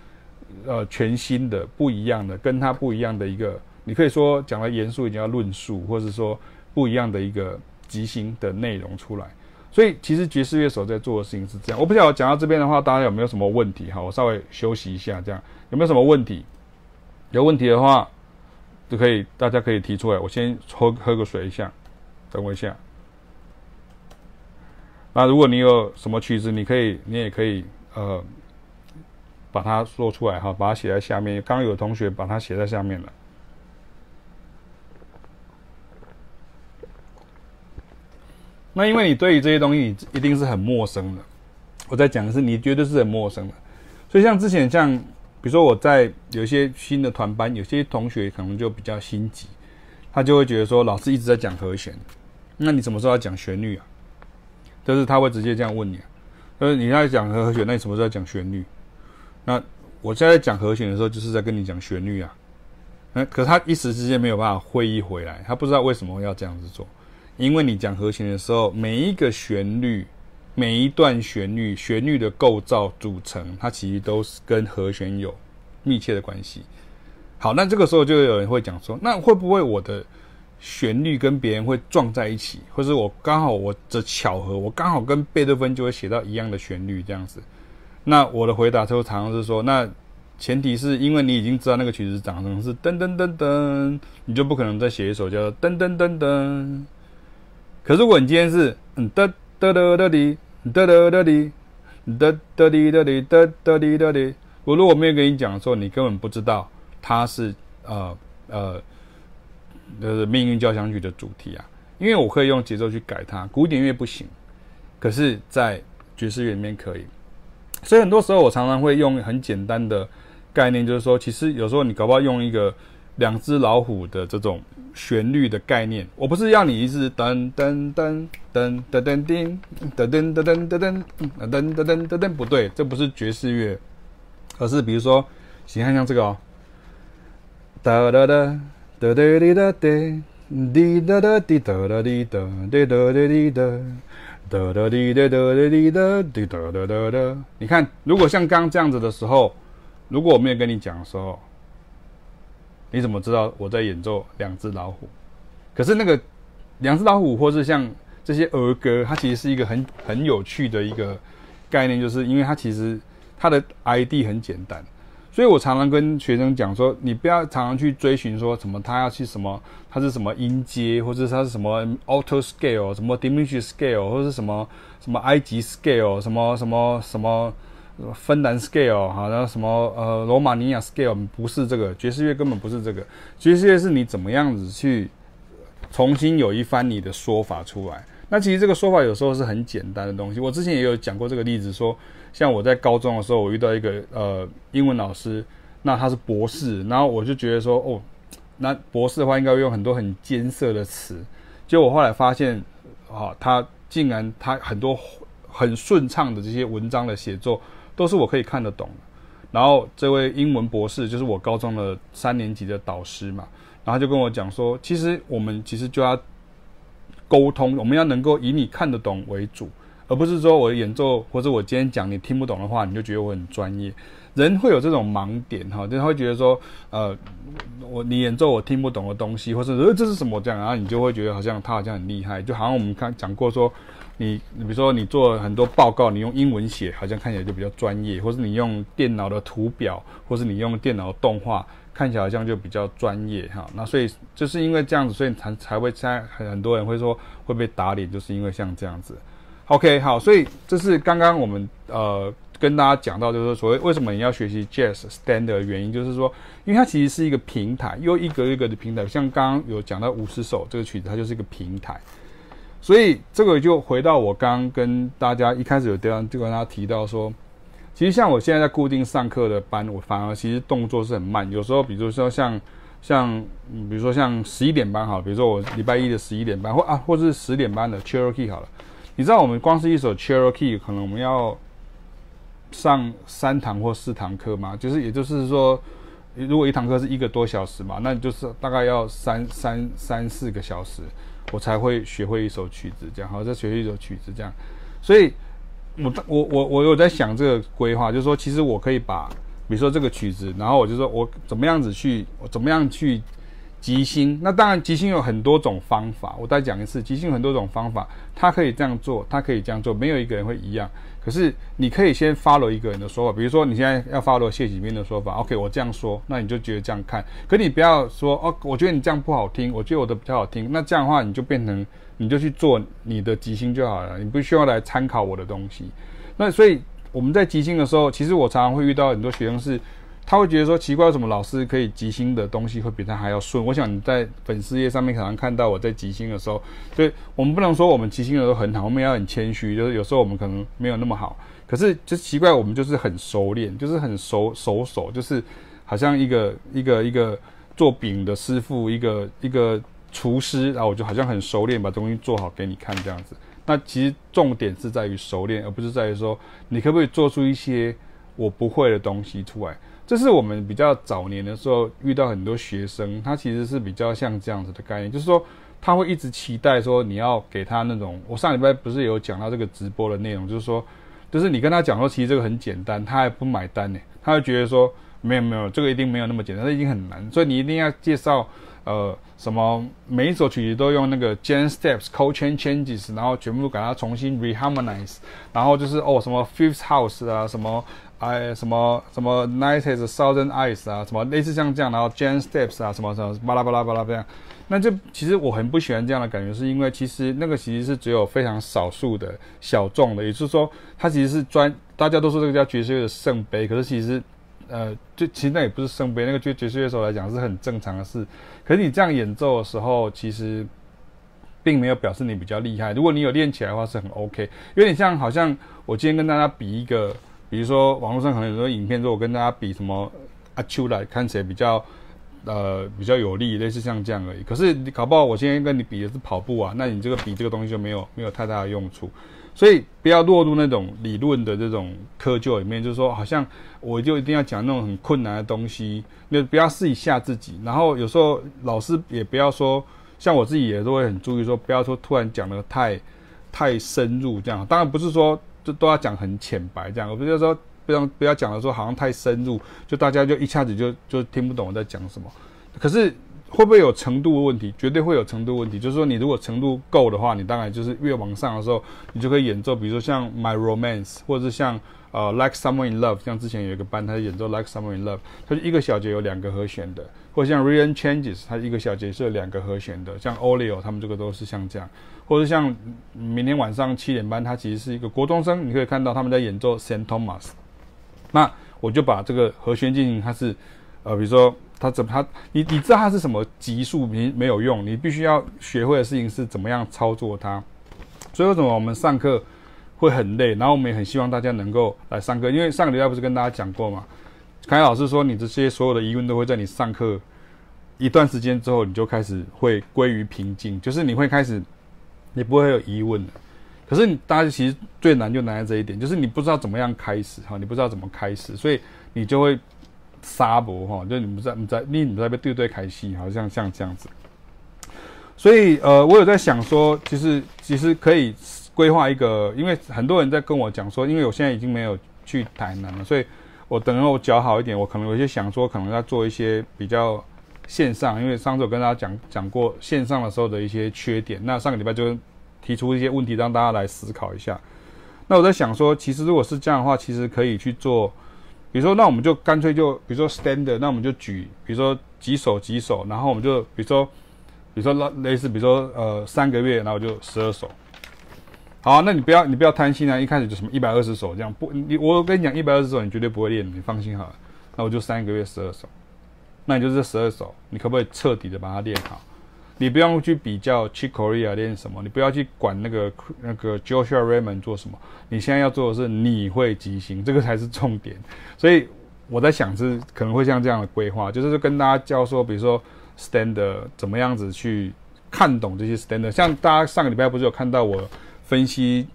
呃全新的不一样的跟他不一样的一个，你可以说讲的严肃一点要论述，或者说不一样的一个即兴的内容出来。所以其实爵士乐手在做的事情是这样。我不晓得讲到这边的话，大家有没有什么问题？好，我稍微休息一下，这样有没有什么问题？有问题的话。就可以，大家可以提出来。我先喝喝个水一下，等我一下。那如果你有什么曲子，你可以，你也可以，呃，把它说出来哈，把它写在下面。刚刚有同学把它写在下面了。那因为你对于这些东西，你一定是很陌生的。我在讲的是，你绝对是很陌生的。所以像之前像。比如说我在有些新的团班，有些同学可能就比较心急，他就会觉得说老师一直在讲和弦，那你什么时候要讲旋律啊？就是他会直接这样问你，就是你在讲和弦，那你什么时候要讲旋律？那我现在讲和弦的时候，就是在跟你讲旋律啊。那可是他一时之间没有办法会意回来，他不知道为什么要这样子做，因为你讲和弦的时候，每一个旋律。每一段旋律，旋律的构造组成，它其实都是跟和弦有密切的关系。好，那这个时候就有人会讲说，那会不会我的旋律跟别人会撞在一起，或是我刚好我的巧合，我刚好跟贝多芬就会写到一样的旋律这样子？那我的回答就常常是说，那前提是因为你已经知道那个曲子长成是噔噔噔噔，你就不可能再写一首叫噔噔噔噔。可是如果你今天是嗯噔。哒哒哒滴，哒哒哒滴，哒哒滴哒滴，哒哒滴哒滴。我如果没有跟你讲的时候，你根本不知道它是呃呃，就是命运交响曲的主题啊。因为我可以用节奏去改它，古典乐不行，可是，在爵士乐里面可以。所以很多时候我常常会用很简单的概念，就是说，其实有时候你搞不好用一个。两只老虎的这种旋律的概念，我不是要你一直噔噔噔噔噔噔叮噔噔噔噔噔噔噔噔噔噔噔，不对，这不是爵士乐，而是比如说，你看像这个哦，哒哒哒哒哒滴哒哒滴哒哒滴哒哒滴哒滴哒哒滴哒哒哒滴哒哒滴哒滴哒哒哒哒。你看，如果像刚这样子的时候，如果我没有跟你讲的时候。你怎么知道我在演奏两只老虎？可是那个两只老虎，或是像这些儿歌，它其实是一个很很有趣的一个概念，就是因为它其实它的 ID 很简单，所以我常常跟学生讲说，你不要常常去追寻说什么，他要去什么，他是什么音阶，或者他是什么 auto scale，什么 diminished scale，或者是什么什么埃及 scale，什么什么什么。芬兰 scale 哈，然后什么呃罗马尼亚 scale 不是这个，爵士乐根本不是这个，爵士乐是你怎么样子去重新有一番你的说法出来。那其实这个说法有时候是很简单的东西。我之前也有讲过这个例子，说像我在高中的时候，我遇到一个呃英文老师，那他是博士，然后我就觉得说哦，那博士的话应该会用很多很艰涩的词，结果我后来发现啊、他竟然他很多很顺畅的这些文章的写作。都是我可以看得懂，然后这位英文博士就是我高中的三年级的导师嘛，然后就跟我讲说，其实我们其实就要沟通，我们要能够以你看得懂为主，而不是说我演奏或者我今天讲你听不懂的话，你就觉得我很专业。人会有这种盲点哈，就他会觉得说，呃，我你演奏我听不懂的东西，或者呃这是什么这样，然后你就会觉得好像他好像很厉害，就好像我们看讲过说。你你比如说你做很多报告，你用英文写，好像看起来就比较专业，或是你用电脑的图表，或是你用电脑动画，看起来好像就比较专业哈。那所以就是因为这样子，所以才才会在很多人会说会被打脸，就是因为像这样子。OK，好，所以这是刚刚我们呃跟大家讲到，就是所谓为什么你要学习 Jazz Stand 的原因，就是说因为它其实是一个平台，又一格一格的平台。像刚刚有讲到五十首这个曲子，它就是一个平台。所以这个就回到我刚刚跟大家一开始有地方就跟大家提到说，其实像我现在在固定上课的班，我反而其实动作是很慢。有时候，比如说像像，比如说像十一点班好，比如说我礼拜一的十一点班，或啊，或是十点班的 Cherokee 好了。你知道我们光是一首 Cherokee 可能我们要上三堂或四堂课吗？就是也就是说，如果一堂课是一个多小时嘛，那就是大概要三三三四个小时。我才会学会一首曲子，这样好，再学会一首曲子，这样。所以我，我我我我有在想这个规划，就是说，其实我可以把，比如说这个曲子，然后我就说我怎么样子去，我怎么样去。即兴，那当然即兴有很多种方法。我再讲一次，即兴有很多种方法，他可以这样做，他可以这样做，没有一个人会一样。可是你可以先 follow 一个人的说法，比如说你现在要 follow 谢启斌的说法，OK，我这样说，那你就觉得这样看。可你不要说哦，我觉得你这样不好听，我觉得我的比较好听。那这样的话，你就变成你就去做你的即兴就好了，你不需要来参考我的东西。那所以我们在即兴的时候，其实我常常会遇到很多学生是。他会觉得说奇怪，为什么老师可以即兴的东西会比他还要顺？我想你在粉丝页上面可能看到我在即兴的时候，所以我们不能说我们即兴的都很好，我们要很谦虚，就是有时候我们可能没有那么好。可是就奇怪，我们就是很熟练，就是很熟熟手，就是好像一个一个一个做饼的师傅，一个一个厨师，然后我就好像很熟练把东西做好给你看这样子。那其实重点是在于熟练，而不是在于说你可不可以做出一些我不会的东西出来。这是我们比较早年的时候遇到很多学生，他其实是比较像这样子的概念，就是说他会一直期待说你要给他那种。我上礼拜不是有讲到这个直播的内容，就是说，就是你跟他讲说其实这个很简单，他还不买单呢，他会觉得说没有没有，这个一定没有那么简单，这已经很难，所以你一定要介绍呃什么每一首曲子都用那个 jam steps、chord changes，然后全部给他重新 reharmonize，然后就是哦什么 fifth house 啊什么。哎，什么什么 night has a thousand eyes 啊，什么类似像这样，然后 Jan Steps 啊，什么什么巴拉巴拉巴拉这样，那就其实我很不喜欢这样的感觉，是因为其实那个其实是只有非常少数的小众的，也就是说，它其实是专，大家都说这个叫爵士乐的圣杯，可是其实，呃，就其实那也不是圣杯，那个对爵士乐手来讲是很正常的事。可是你这样演奏的时候，其实并没有表示你比较厉害。如果你有练起来的话，是很 OK。有点像，好像我今天跟大家比一个。比如说，网络上可能有时候影片，说我跟大家比什么阿秋来看起来比较，呃，比较有力，类似像这样而已。可是你搞不好，我现在跟你比的是跑步啊，那你这个比这个东西就没有没有太大的用处。所以不要落入那种理论的这种窠臼里面，就是说好像我就一定要讲那种很困难的东西，那不要试一下自己。然后有时候老师也不要说，像我自己也都会很注意说，不要说突然讲的太太深入这样。当然不是说。就都要讲很浅白这样，我不是说不要不要讲的说好像太深入，就大家就一下子就就听不懂我在讲什么。可是会不会有程度问题？绝对会有程度问题。就是说你如果程度够的话，你当然就是越往上的时候，你就可以演奏，比如说像 My Romance，或者是像呃 Like Someone in Love，像之前有一个班，他演奏 Like Someone in Love，它就一个小节有两个和弦的，或者像 Reen Changes，它一个小节是有两个和弦的，像 Oleo 他们这个都是像这样。或者像明天晚上七点半，他其实是一个国中生，你可以看到他们在演奏 Saint Thomas。那我就把这个和弦进行，它是呃，比如说他怎么他你你知道它是什么级数，你没有用，你必须要学会的事情是怎么样操作它。所以为什么我们上课会很累？然后我们也很希望大家能够来上课，因为上个礼拜不是跟大家讲过嘛？凯老师说，你这些所有的疑问都会在你上课一段时间之后，你就开始会归于平静，就是你会开始。你不会有疑问的，可是你大家其实最难就难在这一点，就是你不知道怎么样开始哈，你不知道怎么开始，所以你就会沙博哈，就你不在你在你你在被对对开戏，好像像这样子。所以呃，我有在想说，其实其实可以规划一个，因为很多人在跟我讲说，因为我现在已经没有去台南了，所以我等到我脚好一点，我可能有些想说，可能要做一些比较。线上，因为上次我跟大家讲讲过线上的时候的一些缺点，那上个礼拜就提出一些问题让大家来思考一下。那我在想说，其实如果是这样的话，其实可以去做，比如说，那我们就干脆就，比如说 standard，那我们就举，比如说几首几首，然后我们就，比如说，比如说类似，比如说呃三个月，然后就十二首。好，那你不要你不要贪心啊，一开始就什么一百二十首这样，不，你我跟你讲一百二十首你绝对不会练，你放心好了。那我就三个月十二首。那你就这十二首，你可不可以彻底的把它练好？你不用去比较 Chick Corea 练什么，你不要去管那个那个 Joshua Redmond 做什么，你现在要做的是你会即兴，这个才是重点。所以我在想是可能会像这样的规划，就是跟大家教说，比如说 Standard 怎么样子去看懂这些 Standard，像大家上个礼拜不是有看到我分析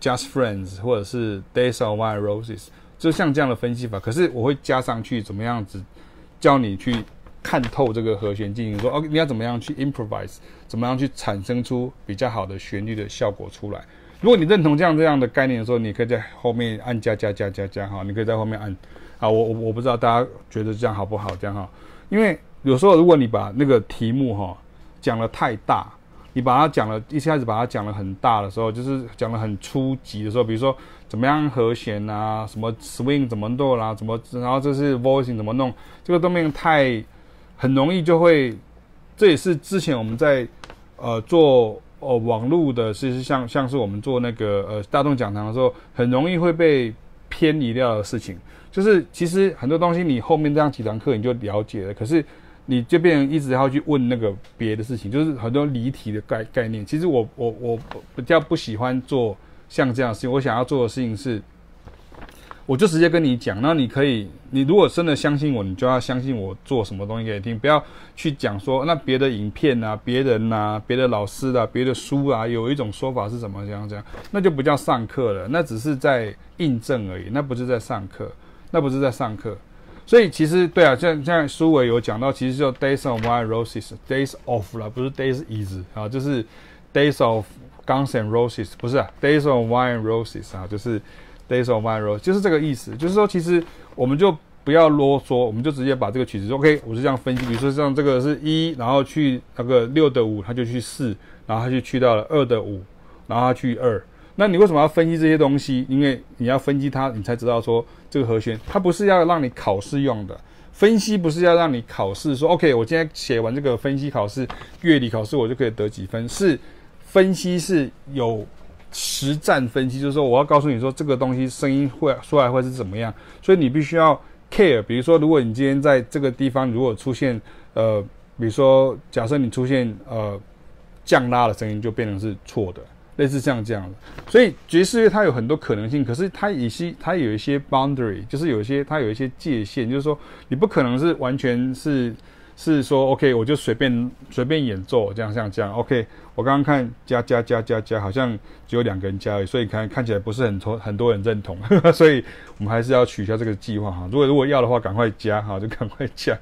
Just Friends 或者是 Days of Wine and Roses，就像这样的分析法，可是我会加上去怎么样子教你去。看透这个和弦进行说哦，你要怎么样去 improvise，怎么样去产生出比较好的旋律的效果出来？如果你认同这样这样的概念的时候，你可以在后面按加加加加加哈，你可以在后面按啊，我我我不知道大家觉得这样好不好？这样哈，因为有时候如果你把那个题目哈讲得太大，你把它讲了一开始把它讲得很大的时候，就是讲得很初级的时候，比如说怎么样和弦啊，什么 swing 怎么弄啦，怎么然后这是 voicing 怎么弄，这个都没有太。很容易就会，这也是之前我们在呃做呃网络的，其实像像是我们做那个呃大众讲堂的时候，很容易会被偏离掉的事情。就是其实很多东西你后面这样几堂课你就了解了，可是你这边一直要去问那个别的事情，就是很多离题的概概念。其实我我我比较不喜欢做像这样的事情，我想要做的事情是。我就直接跟你讲，那你可以，你如果真的相信我，你就要相信我做什么东西给你听，不要去讲说那别的影片啊、别人啊、别的老师啊、别的书啊，有一种说法是什么这样这样，那就不叫上课了，那只是在印证而已，那不是在上课，那不是在上课。所以其实对啊，像像书伟有讲到，其实叫 Days of Wine and Roses，Days of 啦，不是 Days is 啊，就是 Days of Guns and Roses，不是啊，Days of Wine Roses 啊，就是。Days of Wine Roses 就是这个意思，就是说，其实我们就不要啰嗦，我们就直接把这个曲子 OK，我是这样分析，比如说像这个是一，然后去那个六的五，他就去四，然后他就去到了二的五，然后他去二。那你为什么要分析这些东西？因为你要分析它，你才知道说这个和弦，它不是要让你考试用的，分析不是要让你考试说 OK，我今天写完这个分析考试，乐理考试我就可以得几分，是分析是有。实战分析就是说，我要告诉你说，这个东西声音会出来会是怎么样，所以你必须要 care。比如说，如果你今天在这个地方如果出现呃，比如说假设你出现呃降拉的声音，就变成是错的，类似像这样的。所以爵士乐它有很多可能性，可是它有些它有一些 boundary，就是有一些它有一些界限，就是说你不可能是完全是。是说，OK，我就随便随便演奏，这样像这样，OK。我刚刚看加加加加加，好像只有两个人加而已，所以看看起来不是很多很多人认同，呵呵，所以我们还是要取消这个计划哈。如果如果要的话，赶快加 哈，就赶快加。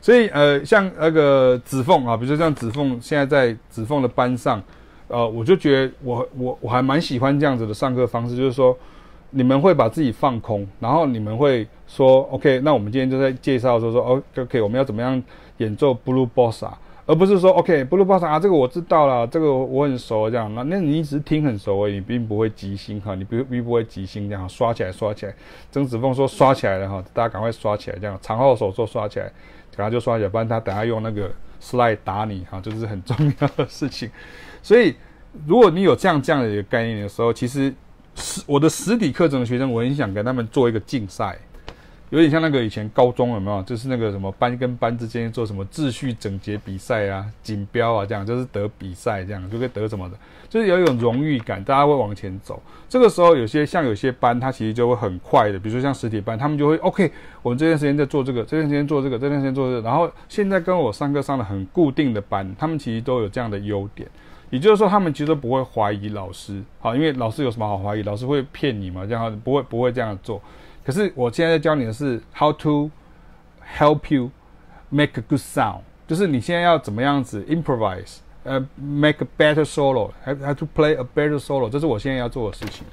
所以呃，像那个子凤啊，比如说像子凤现在在子凤的班上，呃，我就觉得我我我还蛮喜欢这样子的上课方式，就是说你们会把自己放空，然后你们会说，OK，那我们今天就在介绍说说，哦，OK，我们要怎么样？演奏 Blue Bossa，而不是说 OK Blue Bossa 啊，这个我知道了，这个我很熟这样。那那你只是听很熟而已，你并不会即兴哈，你不并不会即兴这样刷起来刷起来。曾子峰说刷起来了哈，大家赶快刷起来这样，长号手做刷起来，赶快就刷起来，不然他等下用那个 slide 打你哈，这是很重要的事情。所以如果你有这样这样的一个概念的时候，其实实我的实体课程的学生，我很想跟他们做一个竞赛。有点像那个以前高中有没有？就是那个什么班跟班之间做什么秩序整洁比赛啊、锦标啊，这样就是得比赛这样就可以得什么的，就是有一种荣誉感，大家会往前走。这个时候有些像有些班，它其实就会很快的，比如说像实体班，他们就会 OK，我们这段时间在做这个，这段时间做这个，这段时间做这个。然后现在跟我上课上的很固定的班，他们其实都有这样的优点，也就是说他们其实都不会怀疑老师，好，因为老师有什么好怀疑？老师会骗你吗？这样不会不会这样做。可是我现在在教你的是 how to help you make a good sound，就是你现在要怎么样子 improvise，呃，make a better solo，have to play a better solo，这是我现在要做的事情。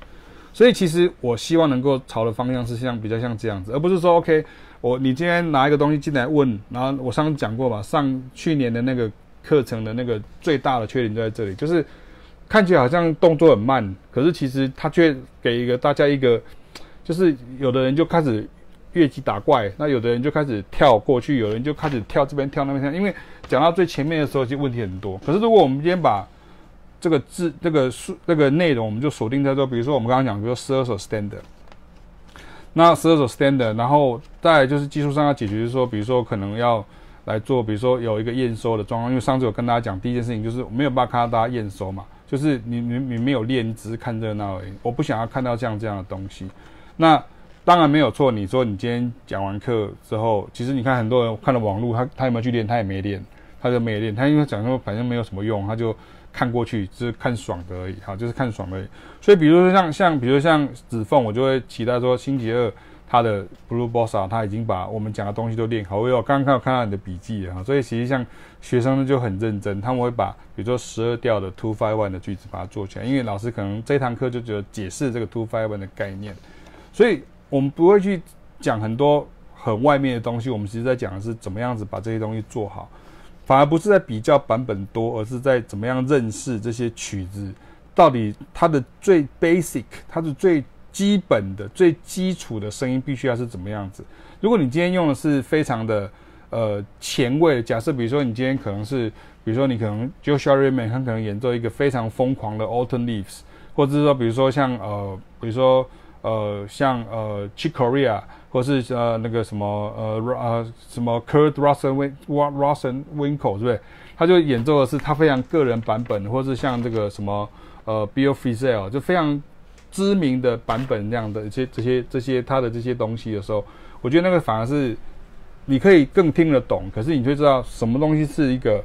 所以其实我希望能够朝的方向是像比较像这样子，而不是说 OK，我你今天拿一个东西进来问，然后我上次讲过嘛，上去年的那个课程的那个最大的缺点就在这里，就是看起来好像动作很慢，可是其实它却给一个大家一个。就是有的人就开始越级打怪，那有的人就开始跳过去，有人就开始跳这边跳那边跳。因为讲到最前面的时候，其实问题很多。可是如果我们今天把这个字、这个数、这个内容，我们就锁定在说，比如说我们刚刚讲，比如说十二首 standard，那十二首 standard，然后再就是技术上要解决，就是说，比如说可能要来做，比如说有一个验收的状况，因为上次有跟大家讲，第一件事情就是没有办法看到大家验收嘛，就是你你你没有练，只是看热闹而已。我不想要看到这样这样的东西。那当然没有错，你说你今天讲完课之后，其实你看很多人看了网络，他他有没有去练？他也没练，他就没练。他因为讲说反正没有什么用，他就看过去，只是看爽的而已，哈，就是看爽而已。所以比如说像像比如像子凤，我就会期待说星期二。他的 Blue Bossa，他已经把我们讲的东西都练好。我有刚刚看到你的笔记啊，所以其实像学生就很认真，他们会把比如说十二调的 Two Five One 的句子把它做起来，因为老师可能这堂课就觉得解释这个 Two Five One 的概念，所以我们不会去讲很多很外面的东西。我们其实在讲的是怎么样子把这些东西做好，反而不是在比较版本多，而是在怎么样认识这些曲子到底它的最 basic，它的最。基本的最基础的声音必须要是怎么样子？如果你今天用的是非常的呃前卫，假设比如说你今天可能是，比如说你可能 Joshua Redman 他可能演奏一个非常疯狂的 Autumn Leaves，或者是说比如说像呃比如说呃像呃 Chick Corea，或是呃那个什么呃呃什么 Kurt Rosenwinkel 是不对？他就演奏的是他非常个人版本，或是像这个什么呃 Bill Frisell 就非常。知名的版本那样的一些这些这些他的这些东西的时候，我觉得那个反而是你可以更听得懂，可是你就知道什么东西是一个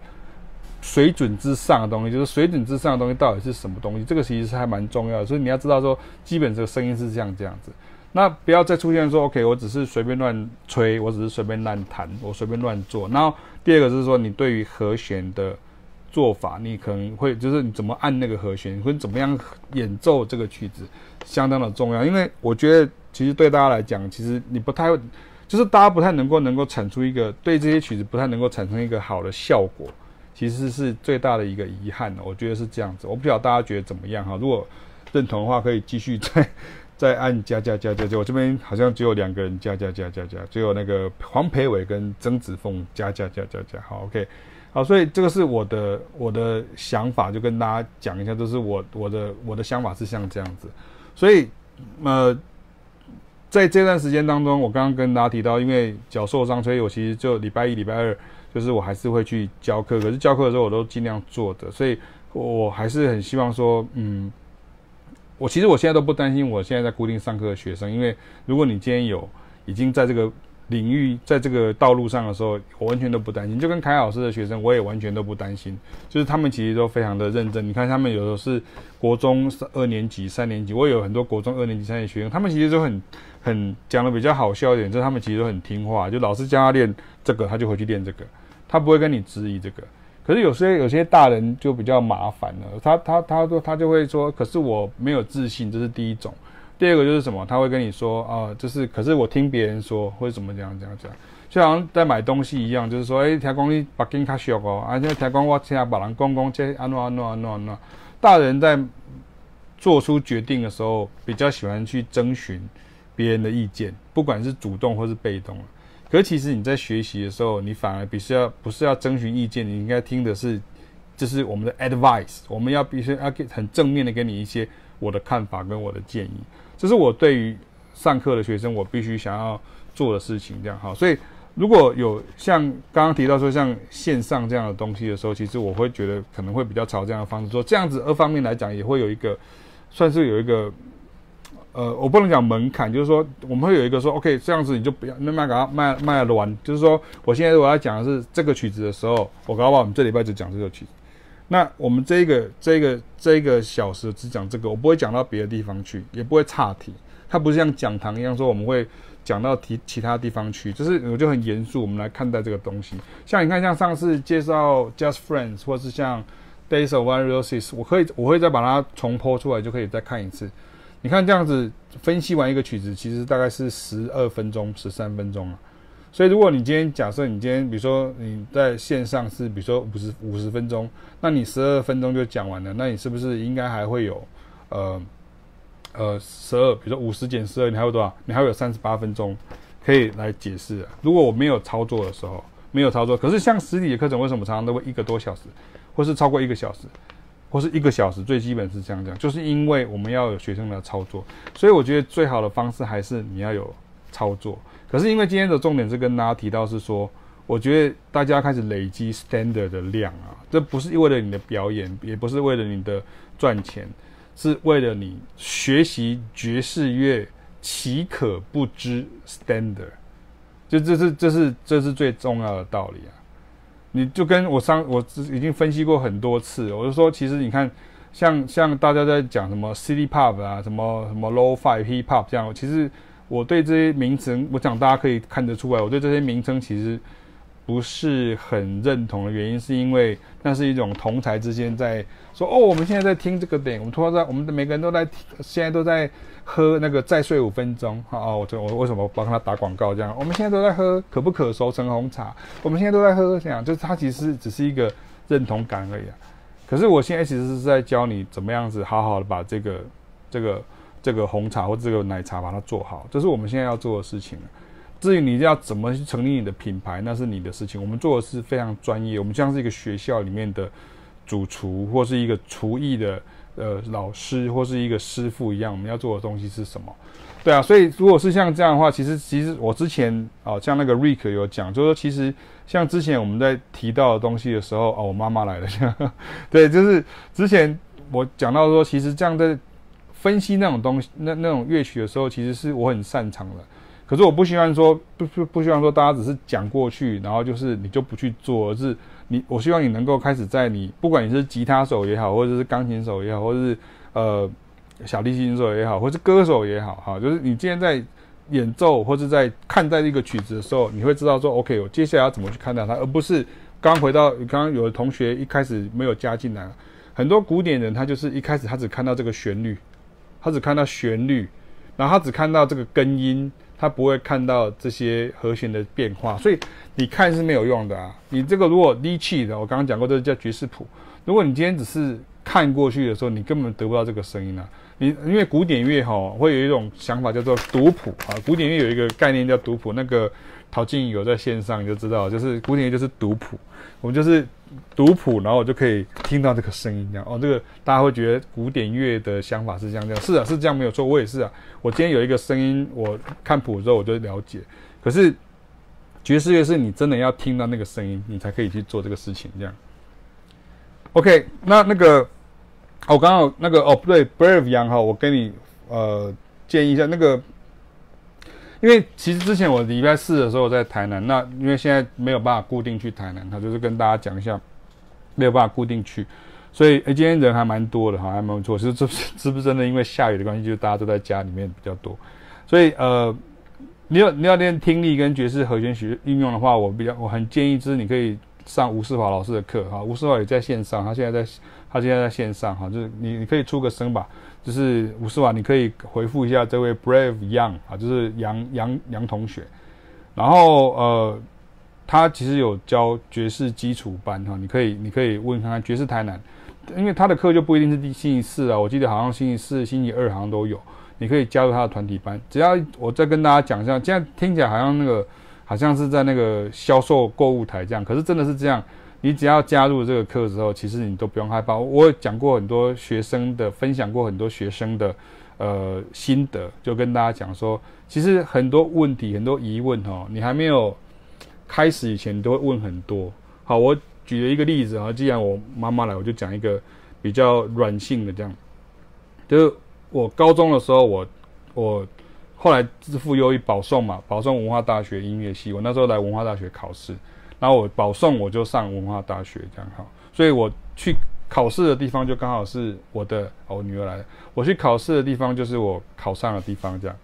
水准之上的东西，就是水准之上的东西到底是什么东西，这个其实是还蛮重要的。所以你要知道说，基本这个声音是这样这样子，那不要再出现说，OK，我只是随便乱吹，我只是随便乱弹，我随便乱做。然后第二个是说，你对于和弦的。做法，你可能会就是你怎么按那个和弦，或者怎么样演奏这个曲子，相当的重要。因为我觉得，其实对大家来讲，其实你不太会，就是大家不太能够能够产出一个对这些曲子不太能够产生一个好的效果，其实是最大的一个遗憾。我觉得是这样子，我不晓得大家觉得怎么样哈？如果认同的话，可以继续再再 按加加加加加。我这边好像只有两个人加加加加加，只有那个黄培伟跟曾子凤加加加加加。好，OK。好，所以这个是我的我的想法，就跟大家讲一下，就是我我的我的想法是像这样子。所以，呃，在这段时间当中，我刚刚跟大家提到，因为脚受伤，所以我其实就礼拜一、礼拜二，就是我还是会去教课。可是教课的时候，我都尽量做的，所以我还是很希望说，嗯，我其实我现在都不担心我现在在固定上课的学生，因为如果你今天有已经在这个。领域在这个道路上的时候，我完全都不担心。就跟凯老师的学生，我也完全都不担心。就是他们其实都非常的认真。你看，他们有的是国中二年级、三年级，我有很多国中二年级、三年级学生，他们其实都很很讲的比较好笑一点，就是他们其实都很听话。就老师教他练这个，他就回去练这个，他不会跟你质疑这个。可是有些有些大人就比较麻烦了，他他他说他就会说，可是我没有自信，这是第一种。第二个就是什么？他会跟你说啊，就是可是我听别人说或者怎么这样这样这样，就好像在买东西一样，就是说，哎，听讲你北京较俗哦，而且听讲我听别人讲讲这安怎安怎安怎安怎。大人在做出决定的时候，比较喜欢去征询别人的意见，不管是主动或是被动。可是其实你在学习的时候，你反而必须要不是要征询意见，你应该听的是，就是我们的 advice，我们要必须要给很正面的给你一些我的看法跟我的建议。这是我对于上课的学生，我必须想要做的事情，这样哈。所以如果有像刚刚提到说像线上这样的东西的时候，其实我会觉得可能会比较朝这样的方式做。这样子二方面来讲，也会有一个算是有一个呃，我不能讲门槛，就是说我们会有一个说，OK，这样子你就不要那么给他卖卖完。就是说，我现在我要讲的是这个曲子的时候，我搞不好我们这礼拜就讲这个曲子。那我们这个这个这个小时只讲这个，我不会讲到别的地方去，也不会岔题。它不是像讲堂一样说我们会讲到其其他地方去，就是我就很严肃，我们来看待这个东西。像你看，像上次介绍 Just Friends，或是像 Days of One Roses，我可以我会再把它重播出来，就可以再看一次。你看这样子分析完一个曲子，其实大概是十二分钟、十三分钟啊。所以，如果你今天假设你今天，比如说你在线上是，比如说五十五十分钟，那你十二分钟就讲完了，那你是不是应该还会有，呃，呃，十二，比如说五十减十二，你还有多少？你还有三十八分钟可以来解释。如果我没有操作的时候，没有操作，可是像实体的课程，为什么常常都会一个多小时，或是超过一个小时，或是一个小时？最基本是这样讲，就是因为我们要有学生的操作，所以我觉得最好的方式还是你要有操作。可是因为今天的重点是跟大家提到是说，我觉得大家开始累积 standard 的量啊，这不是为了你的表演，也不是为了你的赚钱，是为了你学习爵士乐，岂可不知 standard？就这是这是这是最重要的道理啊！你就跟我上我已经分析过很多次，我就说，其实你看，像像大家在讲什么 City Pop 啊，什么什么 Low Five Hip Hop 这样，其实我对这些名称，我想大家可以看得出来，我对这些名称其实。不是很认同的原因，是因为那是一种同才之间在说哦，我们现在在听这个点，我们突然在，我们的每个人都在听，现在都在喝那个再睡五分钟，好哦，我这我为什么帮他打广告这样？我们现在都在喝可不可熟成红茶，我们现在都在喝这样，就是它其实只是一个认同感而已啊。可是我现在其实是在教你怎么样子好好的把这个这个这个红茶或这个奶茶把它做好，这是我们现在要做的事情。至于你要怎么去成立你的品牌，那是你的事情。我们做的是非常专业，我们像是一个学校里面的主厨，或是一个厨艺的呃老师，或是一个师傅一样。我们要做的东西是什么？对啊，所以如果是像这样的话，其实其实我之前啊、像那个 Rick 有讲，就是说其实像之前我们在提到的东西的时候，哦，我妈妈来了，对，就是之前我讲到说，其实这样在分析那种东西，那那种乐曲的时候，其实是我很擅长的。可是我不希望说不不不希望说大家只是讲过去，然后就是你就不去做，而是你我希望你能够开始在你不管你是吉他手也好，或者是钢琴手也好，或者是呃小提琴手也好，或是歌手也好，哈，就是你今天在演奏或者在看待这个曲子的时候，你会知道说 OK，我接下来要怎么去看待它，而不是刚回到刚刚有的同学一开始没有加进来，很多古典人他就是一开始他只看到这个旋律，他只看到旋律，然后他只看到这个根音。他不会看到这些和弦的变化，所以你看是没有用的啊。你这个如果低气的，我刚刚讲过，这叫爵士谱。如果你今天只是看过去的时候，你根本得不到这个声音啊。你因为古典乐哈会有一种想法叫做读谱啊，古典乐有一个概念叫读谱。那个陶晶莹有在线上你就知道，就是古典乐就是读谱，我们就是。读谱，然后我就可以听到这个声音，这样哦，这个大家会觉得古典乐的想法是这样，这样是啊，是这样没有错，我也是啊。我今天有一个声音，我看谱之后我就了解。可是爵士乐是你真的要听到那个声音，你才可以去做这个事情，这样。OK，那那个，我刚刚那个哦不对，Brave 羊哈，我跟你呃建议一下那个。因为其实之前我礼拜四的时候在台南，那因为现在没有办法固定去台南，他就是跟大家讲一下，没有办法固定去，所以诶今天人还蛮多的哈，还蛮不错。是这是不是真的因为下雨的关系，就大家都在家里面比较多，所以呃，你要你要练听力跟爵士和弦学运用的话，我比较我很建议就是你可以上吴世华老师的课哈，吴世华也在线上，他现在在他现在在线上哈，就是你你可以出个声吧。就是吴世华，你可以回复一下这位 Brave Young 啊，就是杨杨杨同学。然后呃，他其实有教爵士基础班哈，你可以你可以问看看爵士台南，因为他的课就不一定是第星期四啊，我记得好像星期四、星期二好像都有，你可以加入他的团体班。只要我再跟大家讲一下，现在听起来好像那个好像是在那个销售购物台这样，可是真的是这样。你只要加入这个课之后，其实你都不用害怕。我有讲过很多学生的，分享过很多学生的，呃，心得，就跟大家讲说，其实很多问题、很多疑问哦，你还没有开始以前，都会问很多。好，我举了一个例子啊，既然我妈妈来，我就讲一个比较软性的这样。就是我高中的时候，我我后来自负优异保送嘛，保送文化大学音乐系。我那时候来文化大学考试。然后我保送，我就上文化大学这样哈，所以我去考试的地方就刚好是我的，我女儿来了，我去考试的地方就是我考上的地方这样。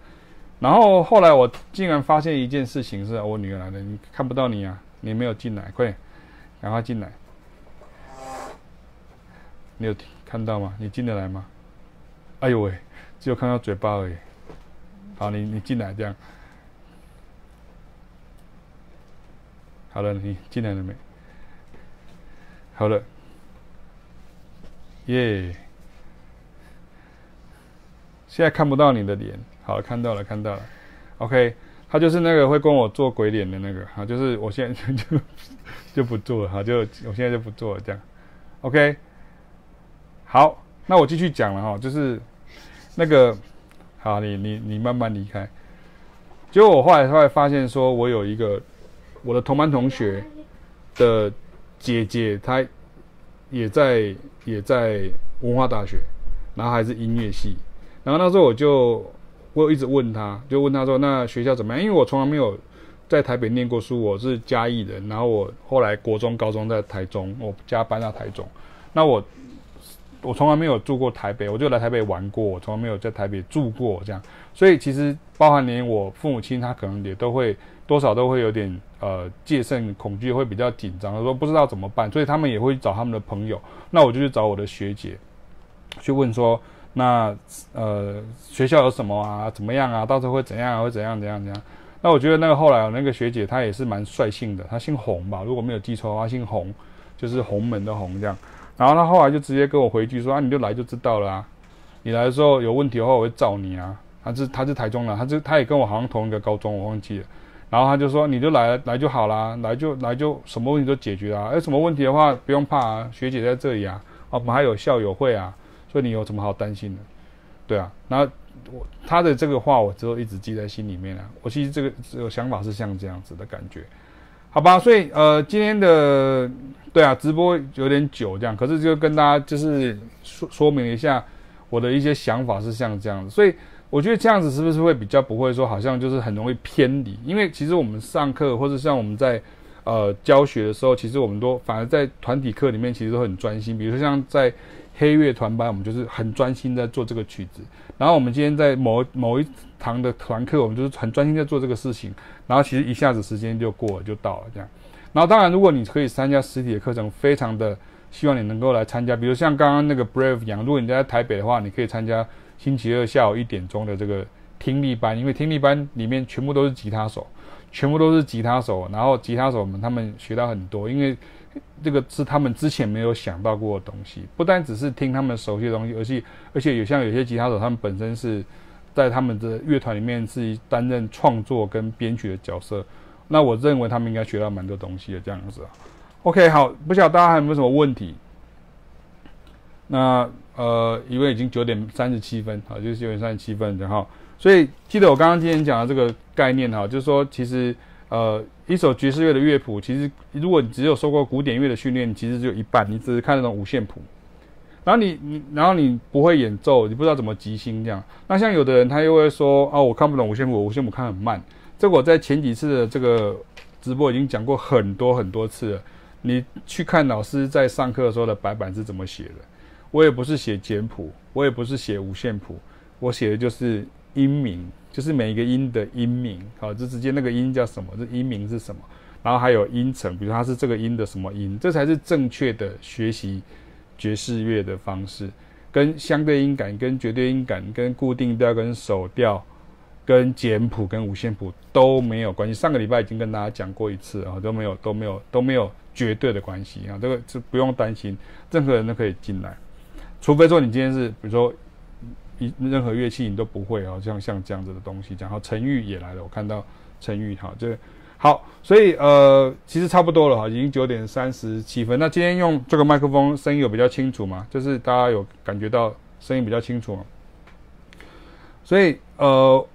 然后后来我竟然发现一件事情是，我女儿来了，你看不到你啊，你没有进来，快，赶快进来。你有看到吗？你进得来吗？哎呦喂，只有看到嘴巴而已。好，你你进来这样。好了，你进来了没？好了，耶！现在看不到你的脸，好，看到了，看到了。OK，他就是那个会跟我做鬼脸的那个，好，就是我现在就就不做了，哈，就我现在就不做了，这样。OK，好，那我继续讲了哈，就是那个，好，你你你慢慢离开。结果我后来后来发现说，我有一个。我的同班同学的姐姐，她也在也在文化大学，然后还是音乐系。然后那时候我就我有一直问她，就问她说：“那学校怎么样？”因为我从来没有在台北念过书，我是嘉义人。然后我后来国中、高中在台中，我家搬到台中。那我我从来没有住过台北，我就来台北玩过，我从来没有在台北住过这样。所以其实包含连我父母亲，他可能也都会多少都会有点呃戒慎恐惧，会比较紧张，说不知道怎么办，所以他们也会找他们的朋友。那我就去找我的学姐去问说，那呃学校有什么啊？怎么样啊？到时候会怎样啊？会怎样怎样怎样？那我觉得那个后来那个学姐她也是蛮率性的，她姓洪吧，如果没有记错的话，姓洪，就是洪门的洪这样。然后她后来就直接跟我回句说啊，你就来就知道了啊，你来的时候有问题的话，我会找你啊。她是她是台中的，她是她也跟我好像同一个高中，我忘记了。然后他就说，你就来来就好啦，来就来就什么问题都解决啦。有什么问题的话不用怕啊，学姐在这里啊，我们还有校友会啊，所以你有什么好担心的？对啊。然后我他的这个话我之后一直记在心里面啊。我其实这个这个想法是像这样子的感觉，好吧？所以呃今天的对啊直播有点久这样，可是就跟大家就是说说明一下我的一些想法是像这样子，所以。我觉得这样子是不是会比较不会说好像就是很容易偏离？因为其实我们上课或者像我们在呃教学的时候，其实我们都反而在团体课里面其实都很专心。比如说像在黑乐团班，我们就是很专心在做这个曲子。然后我们今天在某某一堂的团课，我们就是很专心在做这个事情。然后其实一下子时间就过了，就到了这样。然后当然，如果你可以参加实体的课程，非常的希望你能够来参加。比如像刚刚那个 Brave 一样，如果你在台北的话，你可以参加。星期二下午一点钟的这个听力班，因为听力班里面全部都是吉他手，全部都是吉他手，然后吉他手们他们学到很多，因为这个是他们之前没有想到过的东西，不单只是听他们熟悉的东西，而且而且有像有些吉他手，他们本身是在他们的乐团里面是担任创作跟编曲的角色，那我认为他们应该学到蛮多东西的这样子。OK，好，不晓得大家还有没有什么问题？那。呃，因为已经九点三十七分，好，就是九点三十七分，然后，所以记得我刚刚今天讲的这个概念哈，就是说，其实呃，一首爵士乐的乐谱，其实如果你只有受过古典乐的训练，其实只有一半，你只是看那种五线谱，然后你你，然后你不会演奏，你不知道怎么即兴这样。那像有的人他又会说，哦，我看不懂五线谱，五线谱看很慢。这我在前几次的这个直播已经讲过很多很多次了，你去看老师在上课的时候的白板是怎么写的。我也不是写简谱，我也不是写五线谱，我写的就是音名，就是每一个音的音名，好，就直接那个音叫什么，这音名是什么，然后还有音程，比如它是这个音的什么音，这才是正确的学习爵士乐的方式，跟相对音感、跟绝对音感、跟固定调、跟手调、跟简谱、跟五线谱都没有关系。上个礼拜已经跟大家讲过一次啊，都没有、都没有、都没有绝对的关系啊，这个是不用担心，任何人都可以进来。除非说你今天是，比如说一任何乐器你都不会啊，像像这样子的东西，然后陈玉也来了，我看到陈玉哈，这好，所以呃其实差不多了哈，已经九点三十七分。那今天用这个麦克风声音有比较清楚吗？就是大家有感觉到声音比较清楚吗？所以呃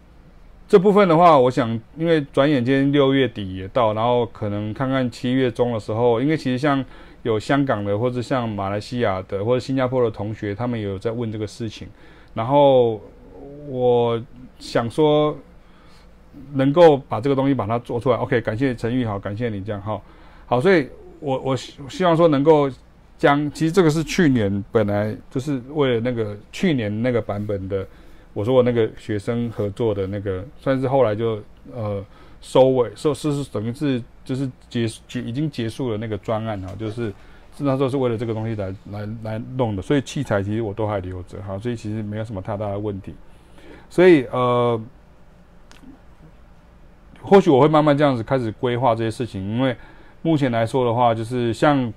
这部分的话，我想因为转眼间六月底也到，然后可能看看七月中的时候，因为其实像。有香港的，或者像马来西亚的，或者新加坡的同学，他们也有在问这个事情。然后我想说，能够把这个东西把它做出来。OK，感谢陈玉好，感谢你这样哈。好，所以我我希望说能够将，其实这个是去年本来就是为了那个去年那个版本的，我说我那个学生合作的那个，算是后来就呃。收尾收是是等于是就是结结已经结束了那个专案哈，就是是那时候是为了这个东西来来来弄的，所以器材其实我都还留着哈，所以其实没有什么太大的问题。所以呃，或许我会慢慢这样子开始规划这些事情，因为目前来说的话，就是像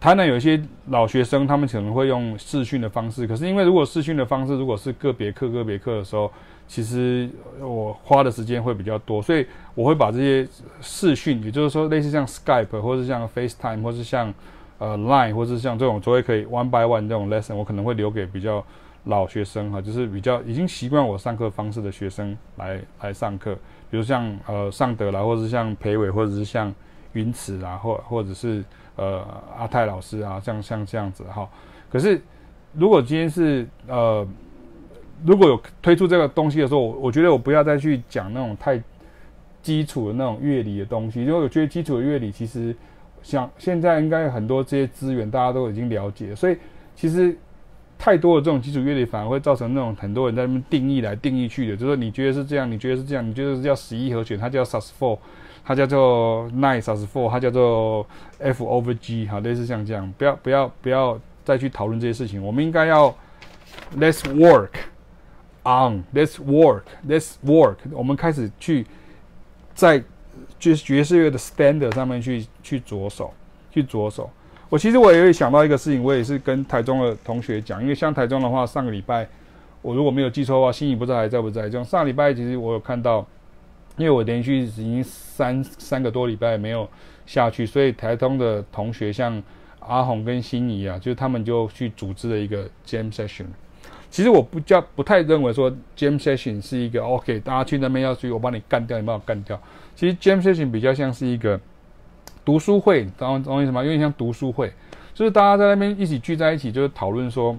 台南有一些老学生，他们可能会用视讯的方式，可是因为如果视讯的方式如果是个别课个别课的时候。其实我花的时间会比较多，所以我会把这些视讯，也就是说类似像 Skype 或者像 FaceTime 或是像呃 Line 或是像这种，所谓可以 one by one 这种 lesson，我可能会留给比较老学生哈，就是比较已经习惯我上课方式的学生来来上课，比如像呃尚德啦，或者是像裴伟，或者是像云慈啊，或或者是呃阿泰老师啊，像像这样子哈。可是如果今天是呃如果有推出这个东西的时候，我我觉得我不要再去讲那种太基础的那种乐理的东西，因为我觉得基础的乐理其实像现在应该很多这些资源大家都已经了解，所以其实。太多的这种基础乐理反而会造成那种很多人在那边定义来定义去的，就是你觉得是这样，你觉得是这样，你觉得是叫十一和弦，它叫 sus4，它叫做 nine sus4，它叫做 F over G，哈，类似像这样，不要不要不要再去讨论这些事情，我们应该要 let's work on，let's work，let's work，我们开始去在爵爵士乐的 standard 上面去去着手，去着手。我其实我也会想到一个事情，我也是跟台中的同学讲，因为像台中的话，上个礼拜我如果没有记错的话，心仪不知道还在不在。就上个礼拜其实我有看到，因为我连续已经三三个多礼拜没有下去，所以台中的同学像阿红跟心仪啊，就是他们就去组织了一个 jam session。其实我不叫不太认为说 jam session 是一个 OK，大家去那边要去，我帮你干掉，你帮我干掉。其实 jam session 比较像是一个。读书会，懂懂我意思吗？有点像读书会，就是大家在那边一起聚在一起，就是讨论说，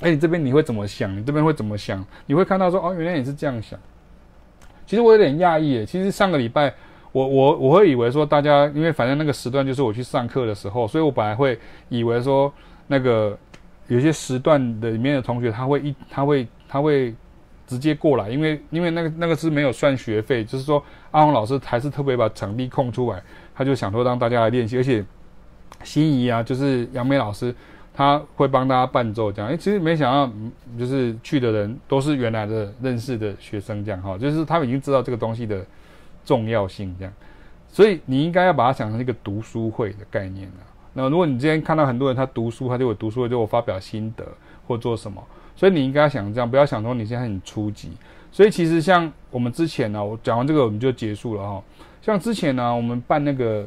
哎，你这边你会怎么想？你这边会怎么想？你会看到说，哦，原来你是这样想。其实我有点讶异诶，其实上个礼拜，我我我会以为说，大家因为反正那个时段就是我去上课的时候，所以我本来会以为说，那个有些时段的里面的同学他会一他会他会直接过来，因为因为那个那个是没有算学费，就是说阿红老师还是特别把场地空出来。他就想说让大家来练习，而且心仪啊，就是杨梅老师，他会帮大家伴奏这样。诶，其实没想到，就是去的人都是原来的认识的学生这样哈，就是他们已经知道这个东西的重要性这样。所以你应该要把它想成一个读书会的概念啊。那如果你今天看到很多人他读书，他就会读书，就会发表心得或做什么。所以你应该想这样，不要想说你现在很初级。所以其实像我们之前呢，我讲完这个我们就结束了哈。像之前呢，我们办那个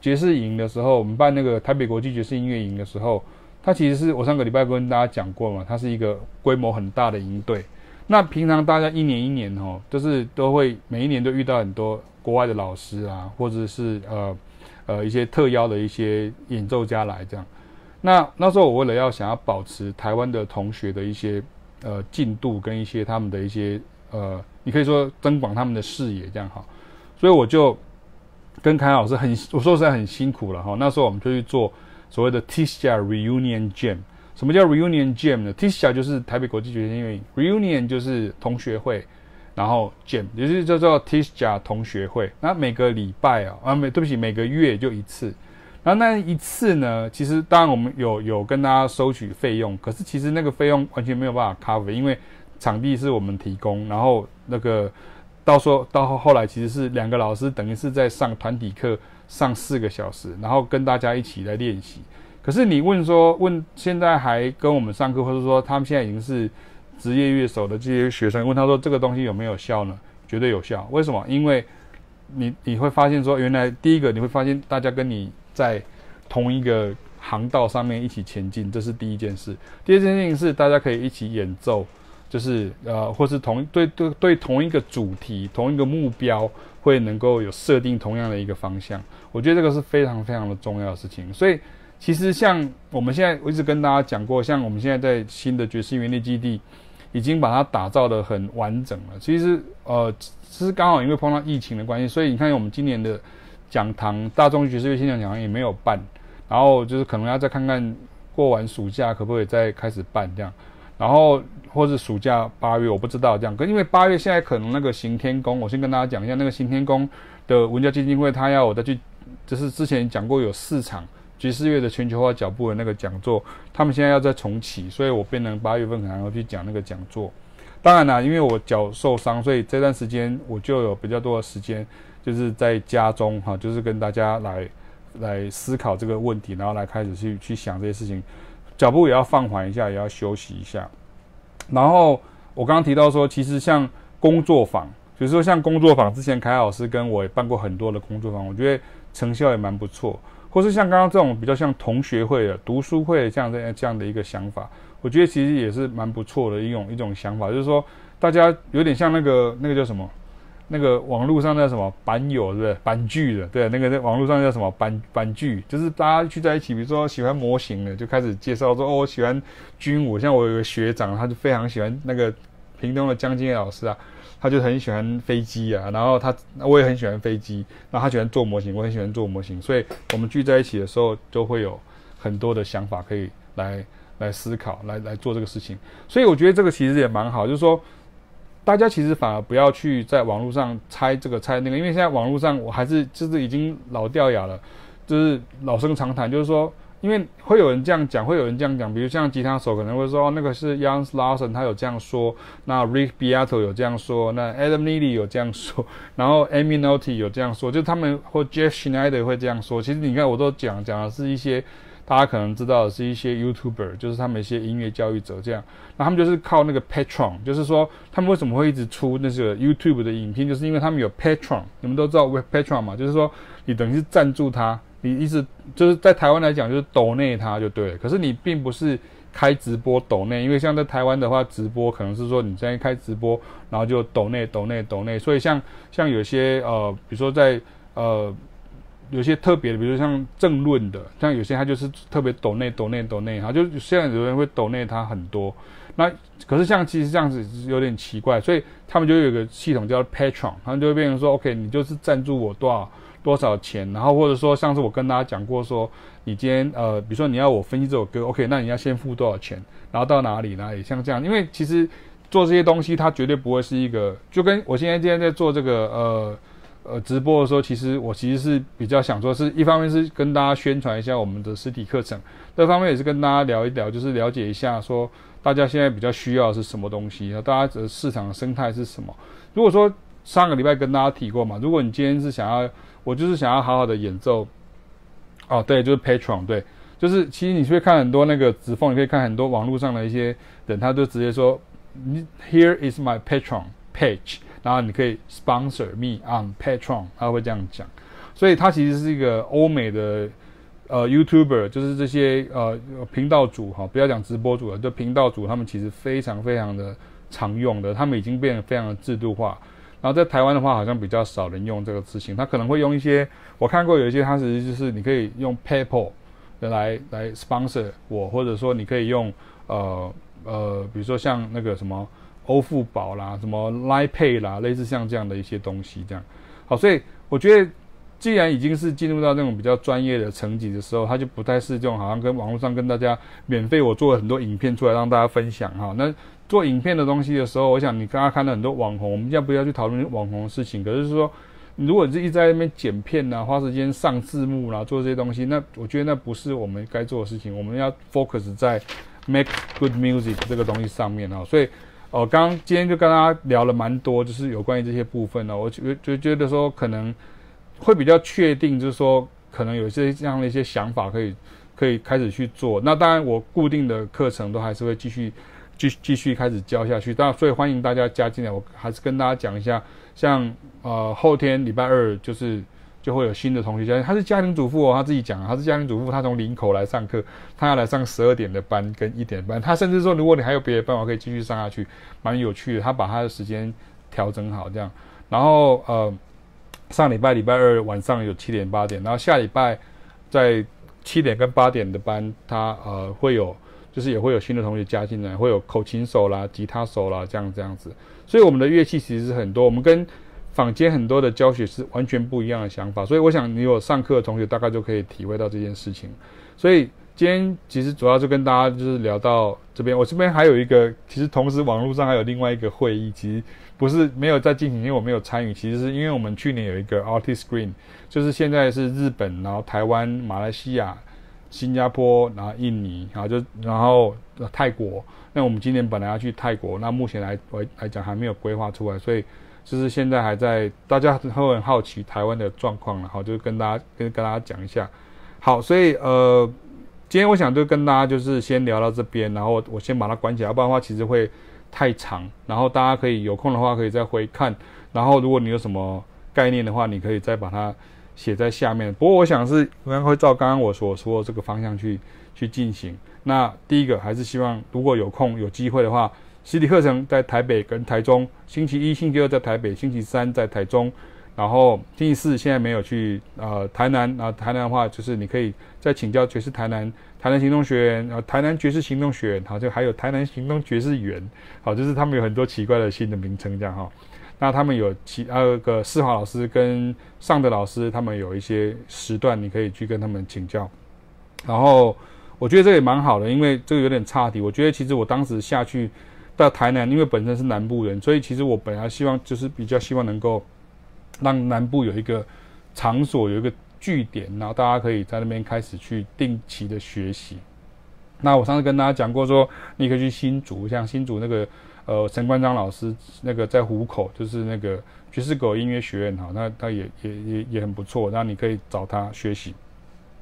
爵士营的时候，我们办那个台北国际爵士音乐营的时候，它其实是我上个礼拜跟大家讲过嘛，它是一个规模很大的营队。那平常大家一年一年哦，就是都会每一年都遇到很多国外的老师啊，或者是呃呃一些特邀的一些演奏家来这样。那那时候我为了要想要保持台湾的同学的一些呃进度跟一些他们的一些呃，你可以说增广他们的视野这样哈。所以我就跟凯老师很，我说实在很辛苦了哈。那时候我们就去做所谓的 TISJA Reunion Jam。什么叫 Reunion Jam 呢？TISJA 就是台北国际爵士音乐营，Reunion 就是同学会，然后 Jam 也就是叫做 Tisha 同学会。那每个礼拜啊，啊，没对不起，每个月就一次。然后那一次呢，其实当然我们有有跟大家收取费用，可是其实那个费用完全没有办法 cover，因为场地是我们提供，然后那个。到时候到后后来，其实是两个老师等于是在上团体课，上四个小时，然后跟大家一起来练习。可是你问说，问现在还跟我们上课，或者说他们现在已经是职业乐手的这些学生，问他说这个东西有没有效呢？绝对有效。为什么？因为你你会发现说，原来第一个你会发现大家跟你在同一个航道上面一起前进，这是第一件事。第二件事情是大家可以一起演奏。就是呃，或是同对对对同一个主题、同一个目标，会能够有设定同样的一个方向。我觉得这个是非常非常的重要的事情。所以其实像我们现在，我一直跟大家讲过，像我们现在在新的爵士园地基地，已经把它打造得很完整了。其实呃，其实刚好因为碰到疫情的关系，所以你看我们今年的讲堂大众爵士乐现场讲堂也没有办，然后就是可能要再看看过完暑假可不可以再开始办这样，然后。或者暑假八月，我不知道这样，可因为八月现在可能那个行天宫，我先跟大家讲一下那个行天宫的文教基金会，他要我再去，就是之前讲过有四场爵士乐的全球化脚步的那个讲座，他们现在要再重启，所以我变成八月份可能要去讲那个讲座。当然啦，因为我脚受伤，所以这段时间我就有比较多的时间，就是在家中哈，就是跟大家来来思考这个问题，然后来开始去去想这些事情，脚步也要放缓一下，也要休息一下。然后我刚刚提到说，其实像工作坊，比如说像工作坊，之前凯老师跟我也办过很多的工作坊，我觉得成效也蛮不错。或是像刚刚这种比较像同学会的、读书会这样的这样的一个想法，我觉得其实也是蛮不错的一种一种想法，就是说大家有点像那个那个叫什么？那个网络上叫什么板友，对不对？板剧的，对，那个在网络上叫什么板板剧，就是大家聚在一起，比如说喜欢模型的，就开始介绍说哦，我喜欢军武，像我有个学长，他就非常喜欢那个屏东的江金老师啊，他就很喜欢飞机啊，然后他我也很喜欢飞机，然后他喜欢做模型，我很喜欢做模型，所以我们聚在一起的时候，就会有很多的想法可以来来思考，来来做这个事情，所以我觉得这个其实也蛮好，就是说。大家其实反而不要去在网络上猜这个猜那个，因为现在网络上我还是就是已经老掉牙了，就是老生常谈，就是说，因为会有人这样讲，会有人这样讲，比如像吉他手可能会说那个是 Jens Larsen 他有这样说，那 Rick Beato 有这样说，那 Adam Neely 有这样说，然后 Amy Noti 有这样说，就他们或 Jeff Schneider 会这样说。其实你看我都讲讲的是一些。大家可能知道的是一些 YouTuber，就是他们一些音乐教育者这样，那他们就是靠那个 Patron，就是说他们为什么会一直出那些 YouTube 的影片，就是因为他们有 Patron。你们都知道 WePatron 嘛，就是说你等于是赞助他，你意思就是在台湾来讲就是抖内他就对了。可是你并不是开直播抖内，因为像在台湾的话，直播可能是说你在开直播，然后就抖内抖内抖内，所以像像有些呃，比如说在呃。有些特别的，比如像政论的，像有些他就是特别抖内抖内抖内，哈，就现在有人会抖内他很多。那可是像其实这样子有点奇怪，所以他们就有个系统叫 Patron，他们就会变成说，OK，你就是赞助我多少多少钱，然后或者说上次我跟大家讲过说，你今天呃，比如说你要我分析这首歌，OK，那你要先付多少钱，然后到哪里哪里，像这样，因为其实做这些东西它绝对不会是一个，就跟我现在今天在做这个呃。呃，直播的时候，其实我其实是比较想说，是一方面是跟大家宣传一下我们的实体课程，另一方面也是跟大家聊一聊，就是了解一下说大家现在比较需要的是什么东西，大家的市场生态是什么。如果说上个礼拜跟大家提过嘛，如果你今天是想要，我就是想要好好的演奏，哦，对，就是 Patron，对，就是其实你会看很多那个指缝，你可以看很多网络上的一些人，他就直接说，Here is my Patron page。然后你可以 sponsor me on Patron，他会这样讲，所以他其实是一个欧美的呃 YouTuber，就是这些呃频道主哈，不要讲直播主了，就频道主他们其实非常非常的常用的，他们已经变得非常的制度化。然后在台湾的话，好像比较少人用这个事情，他可能会用一些我看过有一些，他其实就是你可以用 PayPal 来来 sponsor 我，或者说你可以用呃呃，比如说像那个什么。欧付宝啦，什么 Line Pay 啦，类似像这样的一些东西，这样好，所以我觉得，既然已经是进入到那种比较专业的层级的时候，它就不太是这种好像跟网络上跟大家免费，我做了很多影片出来让大家分享哈。那做影片的东西的时候，我想你刚刚看到很多网红，我们现在不要去讨论网红的事情，可是说，如果你是一直在那边剪片呐、啊，花时间上字幕啦、做这些东西，那我觉得那不是我们该做的事情，我们要 focus 在 make good music 这个东西上面啊，所以。哦，刚刚今天就跟大家聊了蛮多，就是有关于这些部分呢。我就就觉得说，可能会比较确定，就是说，可能有些这样的一些想法，可以可以开始去做。那当然，我固定的课程都还是会继续继继续开始教下去。当然，所以欢迎大家加进来。我还是跟大家讲一下，像呃后天礼拜二就是。就会有新的同学加，他是家庭主妇哦，他自己讲，他是家庭主妇，他从林口来上课，他要来上十二点的班跟一点班，他甚至说，如果你还有别的办法可以继续上下去，蛮有趣的。他把他的时间调整好这样，然后呃，上礼拜礼拜二晚上有七点八点，然后下礼拜在七点跟八点的班，他呃会有，就是也会有新的同学加进来，会有口琴手啦、吉他手啦这样这样子，所以我们的乐器其实是很多，我们跟。坊间很多的教学是完全不一样的想法，所以我想你有上课的同学大概就可以体会到这件事情。所以今天其实主要就跟大家就是聊到这边，我这边还有一个，其实同时网络上还有另外一个会议，其实不是没有在进行，因为我没有参与。其实是因为我们去年有一个 Artist Screen，就是现在是日本，然后台湾、马来西亚、新加坡，然后印尼，然后就然后泰国。那我们今年本来要去泰国，那目前来来来讲还没有规划出来，所以。就是现在还在，大家会很好奇台湾的状况，然后就跟大家跟跟大家讲一下。好，所以呃，今天我想就跟大家就是先聊到这边，然后我先把它关起来，不然的话其实会太长。然后大家可以有空的话可以再回看，然后如果你有什么概念的话，你可以再把它写在下面。不过我想是应该会照刚刚我所说的这个方向去去进行。那第一个还是希望如果有空有机会的话，实体课程在台北跟台中，星期一、星期二在台北，星期三在台中。然后星期四现在没有去呃台南，然后台南的话就是你可以再请教爵士台南台南行动学园，然后台南爵士行动学园，好，就还有台南行动爵士园，好，就是他们有很多奇怪的新的名称这样哈。那他们有其二个四华老师跟尚德老师，他们有一些时段你可以去跟他们请教。然后我觉得这也蛮好的，因为这个有点差题。我觉得其实我当时下去到台南，因为本身是南部人，所以其实我本来希望就是比较希望能够。让南部有一个场所，有一个据点，然后大家可以在那边开始去定期的学习。那我上次跟大家讲过，说你可以去新竹，像新竹那个呃陈冠章老师，那个在湖口，就是那个爵士狗音乐学院哈，那他也也也也很不错，那你可以找他学习。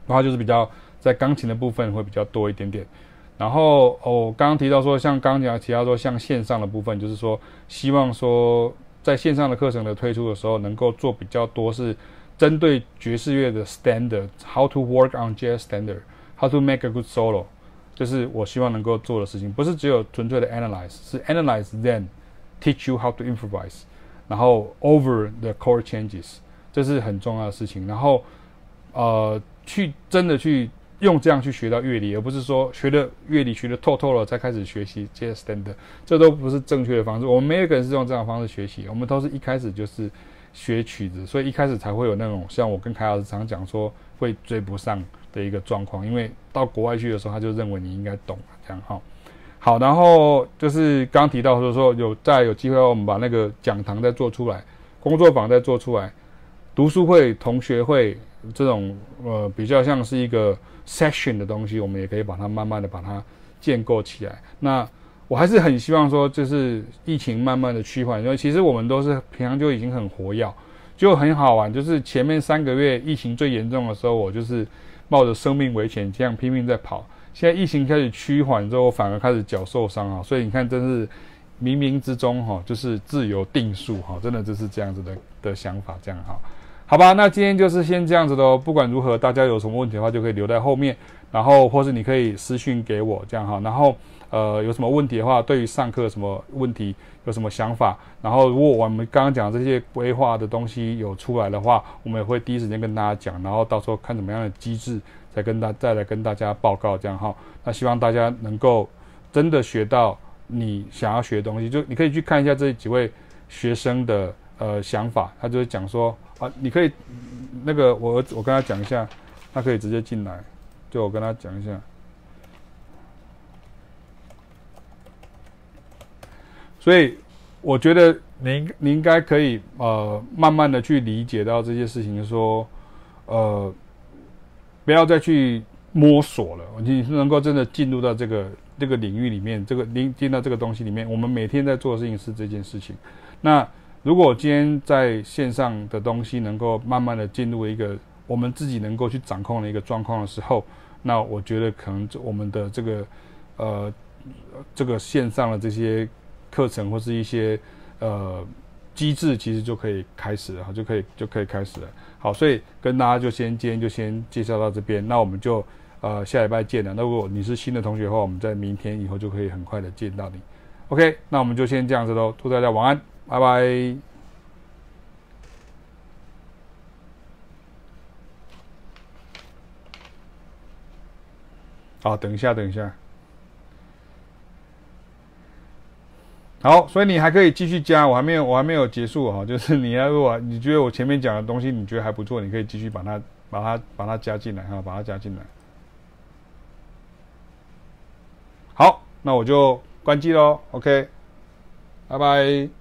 然后就是比较在钢琴的部分会比较多一点点。然后哦，刚刚提到说，像刚刚讲提到说，像线上的部分，就是说希望说。在线上的课程的推出的时候，能够做比较多是针对爵士乐的 standard，how to work on jazz standard，how to make a good solo，就是我希望能够做的事情，不是只有纯粹的 analyze，是 analyze then teach you how to improvise，然后 over the chord changes，这是很重要的事情，然后呃，去真的去。用这样去学到乐理，而不是说学的乐理学的透透了才开始学习 jazz standard，这都不是正确的方式。我们没有一个人是用这样方式学习，我们都是一开始就是学曲子，所以一开始才会有那种像我跟凯老师常讲说会追不上的一个状况。因为到国外去的时候，他就认为你应该懂这样哈。好，然后就是刚提到说说有再有机会，我们把那个讲堂再做出来，工作坊再做出来，读书会、同学会这种呃比较像是一个。Session 的东西，我们也可以把它慢慢的把它建构起来。那我还是很希望说，就是疫情慢慢的趋缓，因为其实我们都是平常就已经很活跃，就很好玩。就是前面三个月疫情最严重的时候，我就是冒着生命危险这样拼命在跑。现在疫情开始趋缓之后，反而开始脚受伤啊。所以你看，真是冥冥之中哈，就是自有定数哈，真的就是这样子的的想法，这样哈。好吧，那今天就是先这样子喽。不管如何，大家有什么问题的话，就可以留在后面，然后或是你可以私讯给我，这样哈。然后呃，有什么问题的话，对于上课什么问题，有什么想法，然后如果我们刚刚讲这些规划的东西有出来的话，我们也会第一时间跟大家讲，然后到时候看怎么样的机制，再跟大再来跟大家报告，这样哈。那希望大家能够真的学到你想要学的东西，就你可以去看一下这几位学生的呃想法，他就是讲说。啊，你可以那个我，我跟他讲一下，他可以直接进来，就我跟他讲一下。所以我觉得你你应该可以呃慢慢的去理解到这些事情，说呃不要再去摸索了，你是能够真的进入到这个这个领域里面，这个进进到这个东西里面，我们每天在做的事情是这件事情，那。如果今天在线上的东西能够慢慢的进入一个我们自己能够去掌控的一个状况的时候，那我觉得可能我们的这个呃这个线上的这些课程或是一些呃机制，其实就可以开始了，就可以就可以开始了。好，所以跟大家就先今天就先介绍到这边，那我们就呃下礼拜见了。那如果你是新的同学的话，我们在明天以后就可以很快的见到你。OK，那我们就先这样子喽，祝大家晚安。拜拜。好，等一下，等一下。好，所以你还可以继续加，我还没有，我还没有结束哈。就是你要如果你觉得我前面讲的东西你觉得还不错，你可以继续把它、把它、把它加进来哈，把它加进来。好，那我就关机喽。OK，拜拜。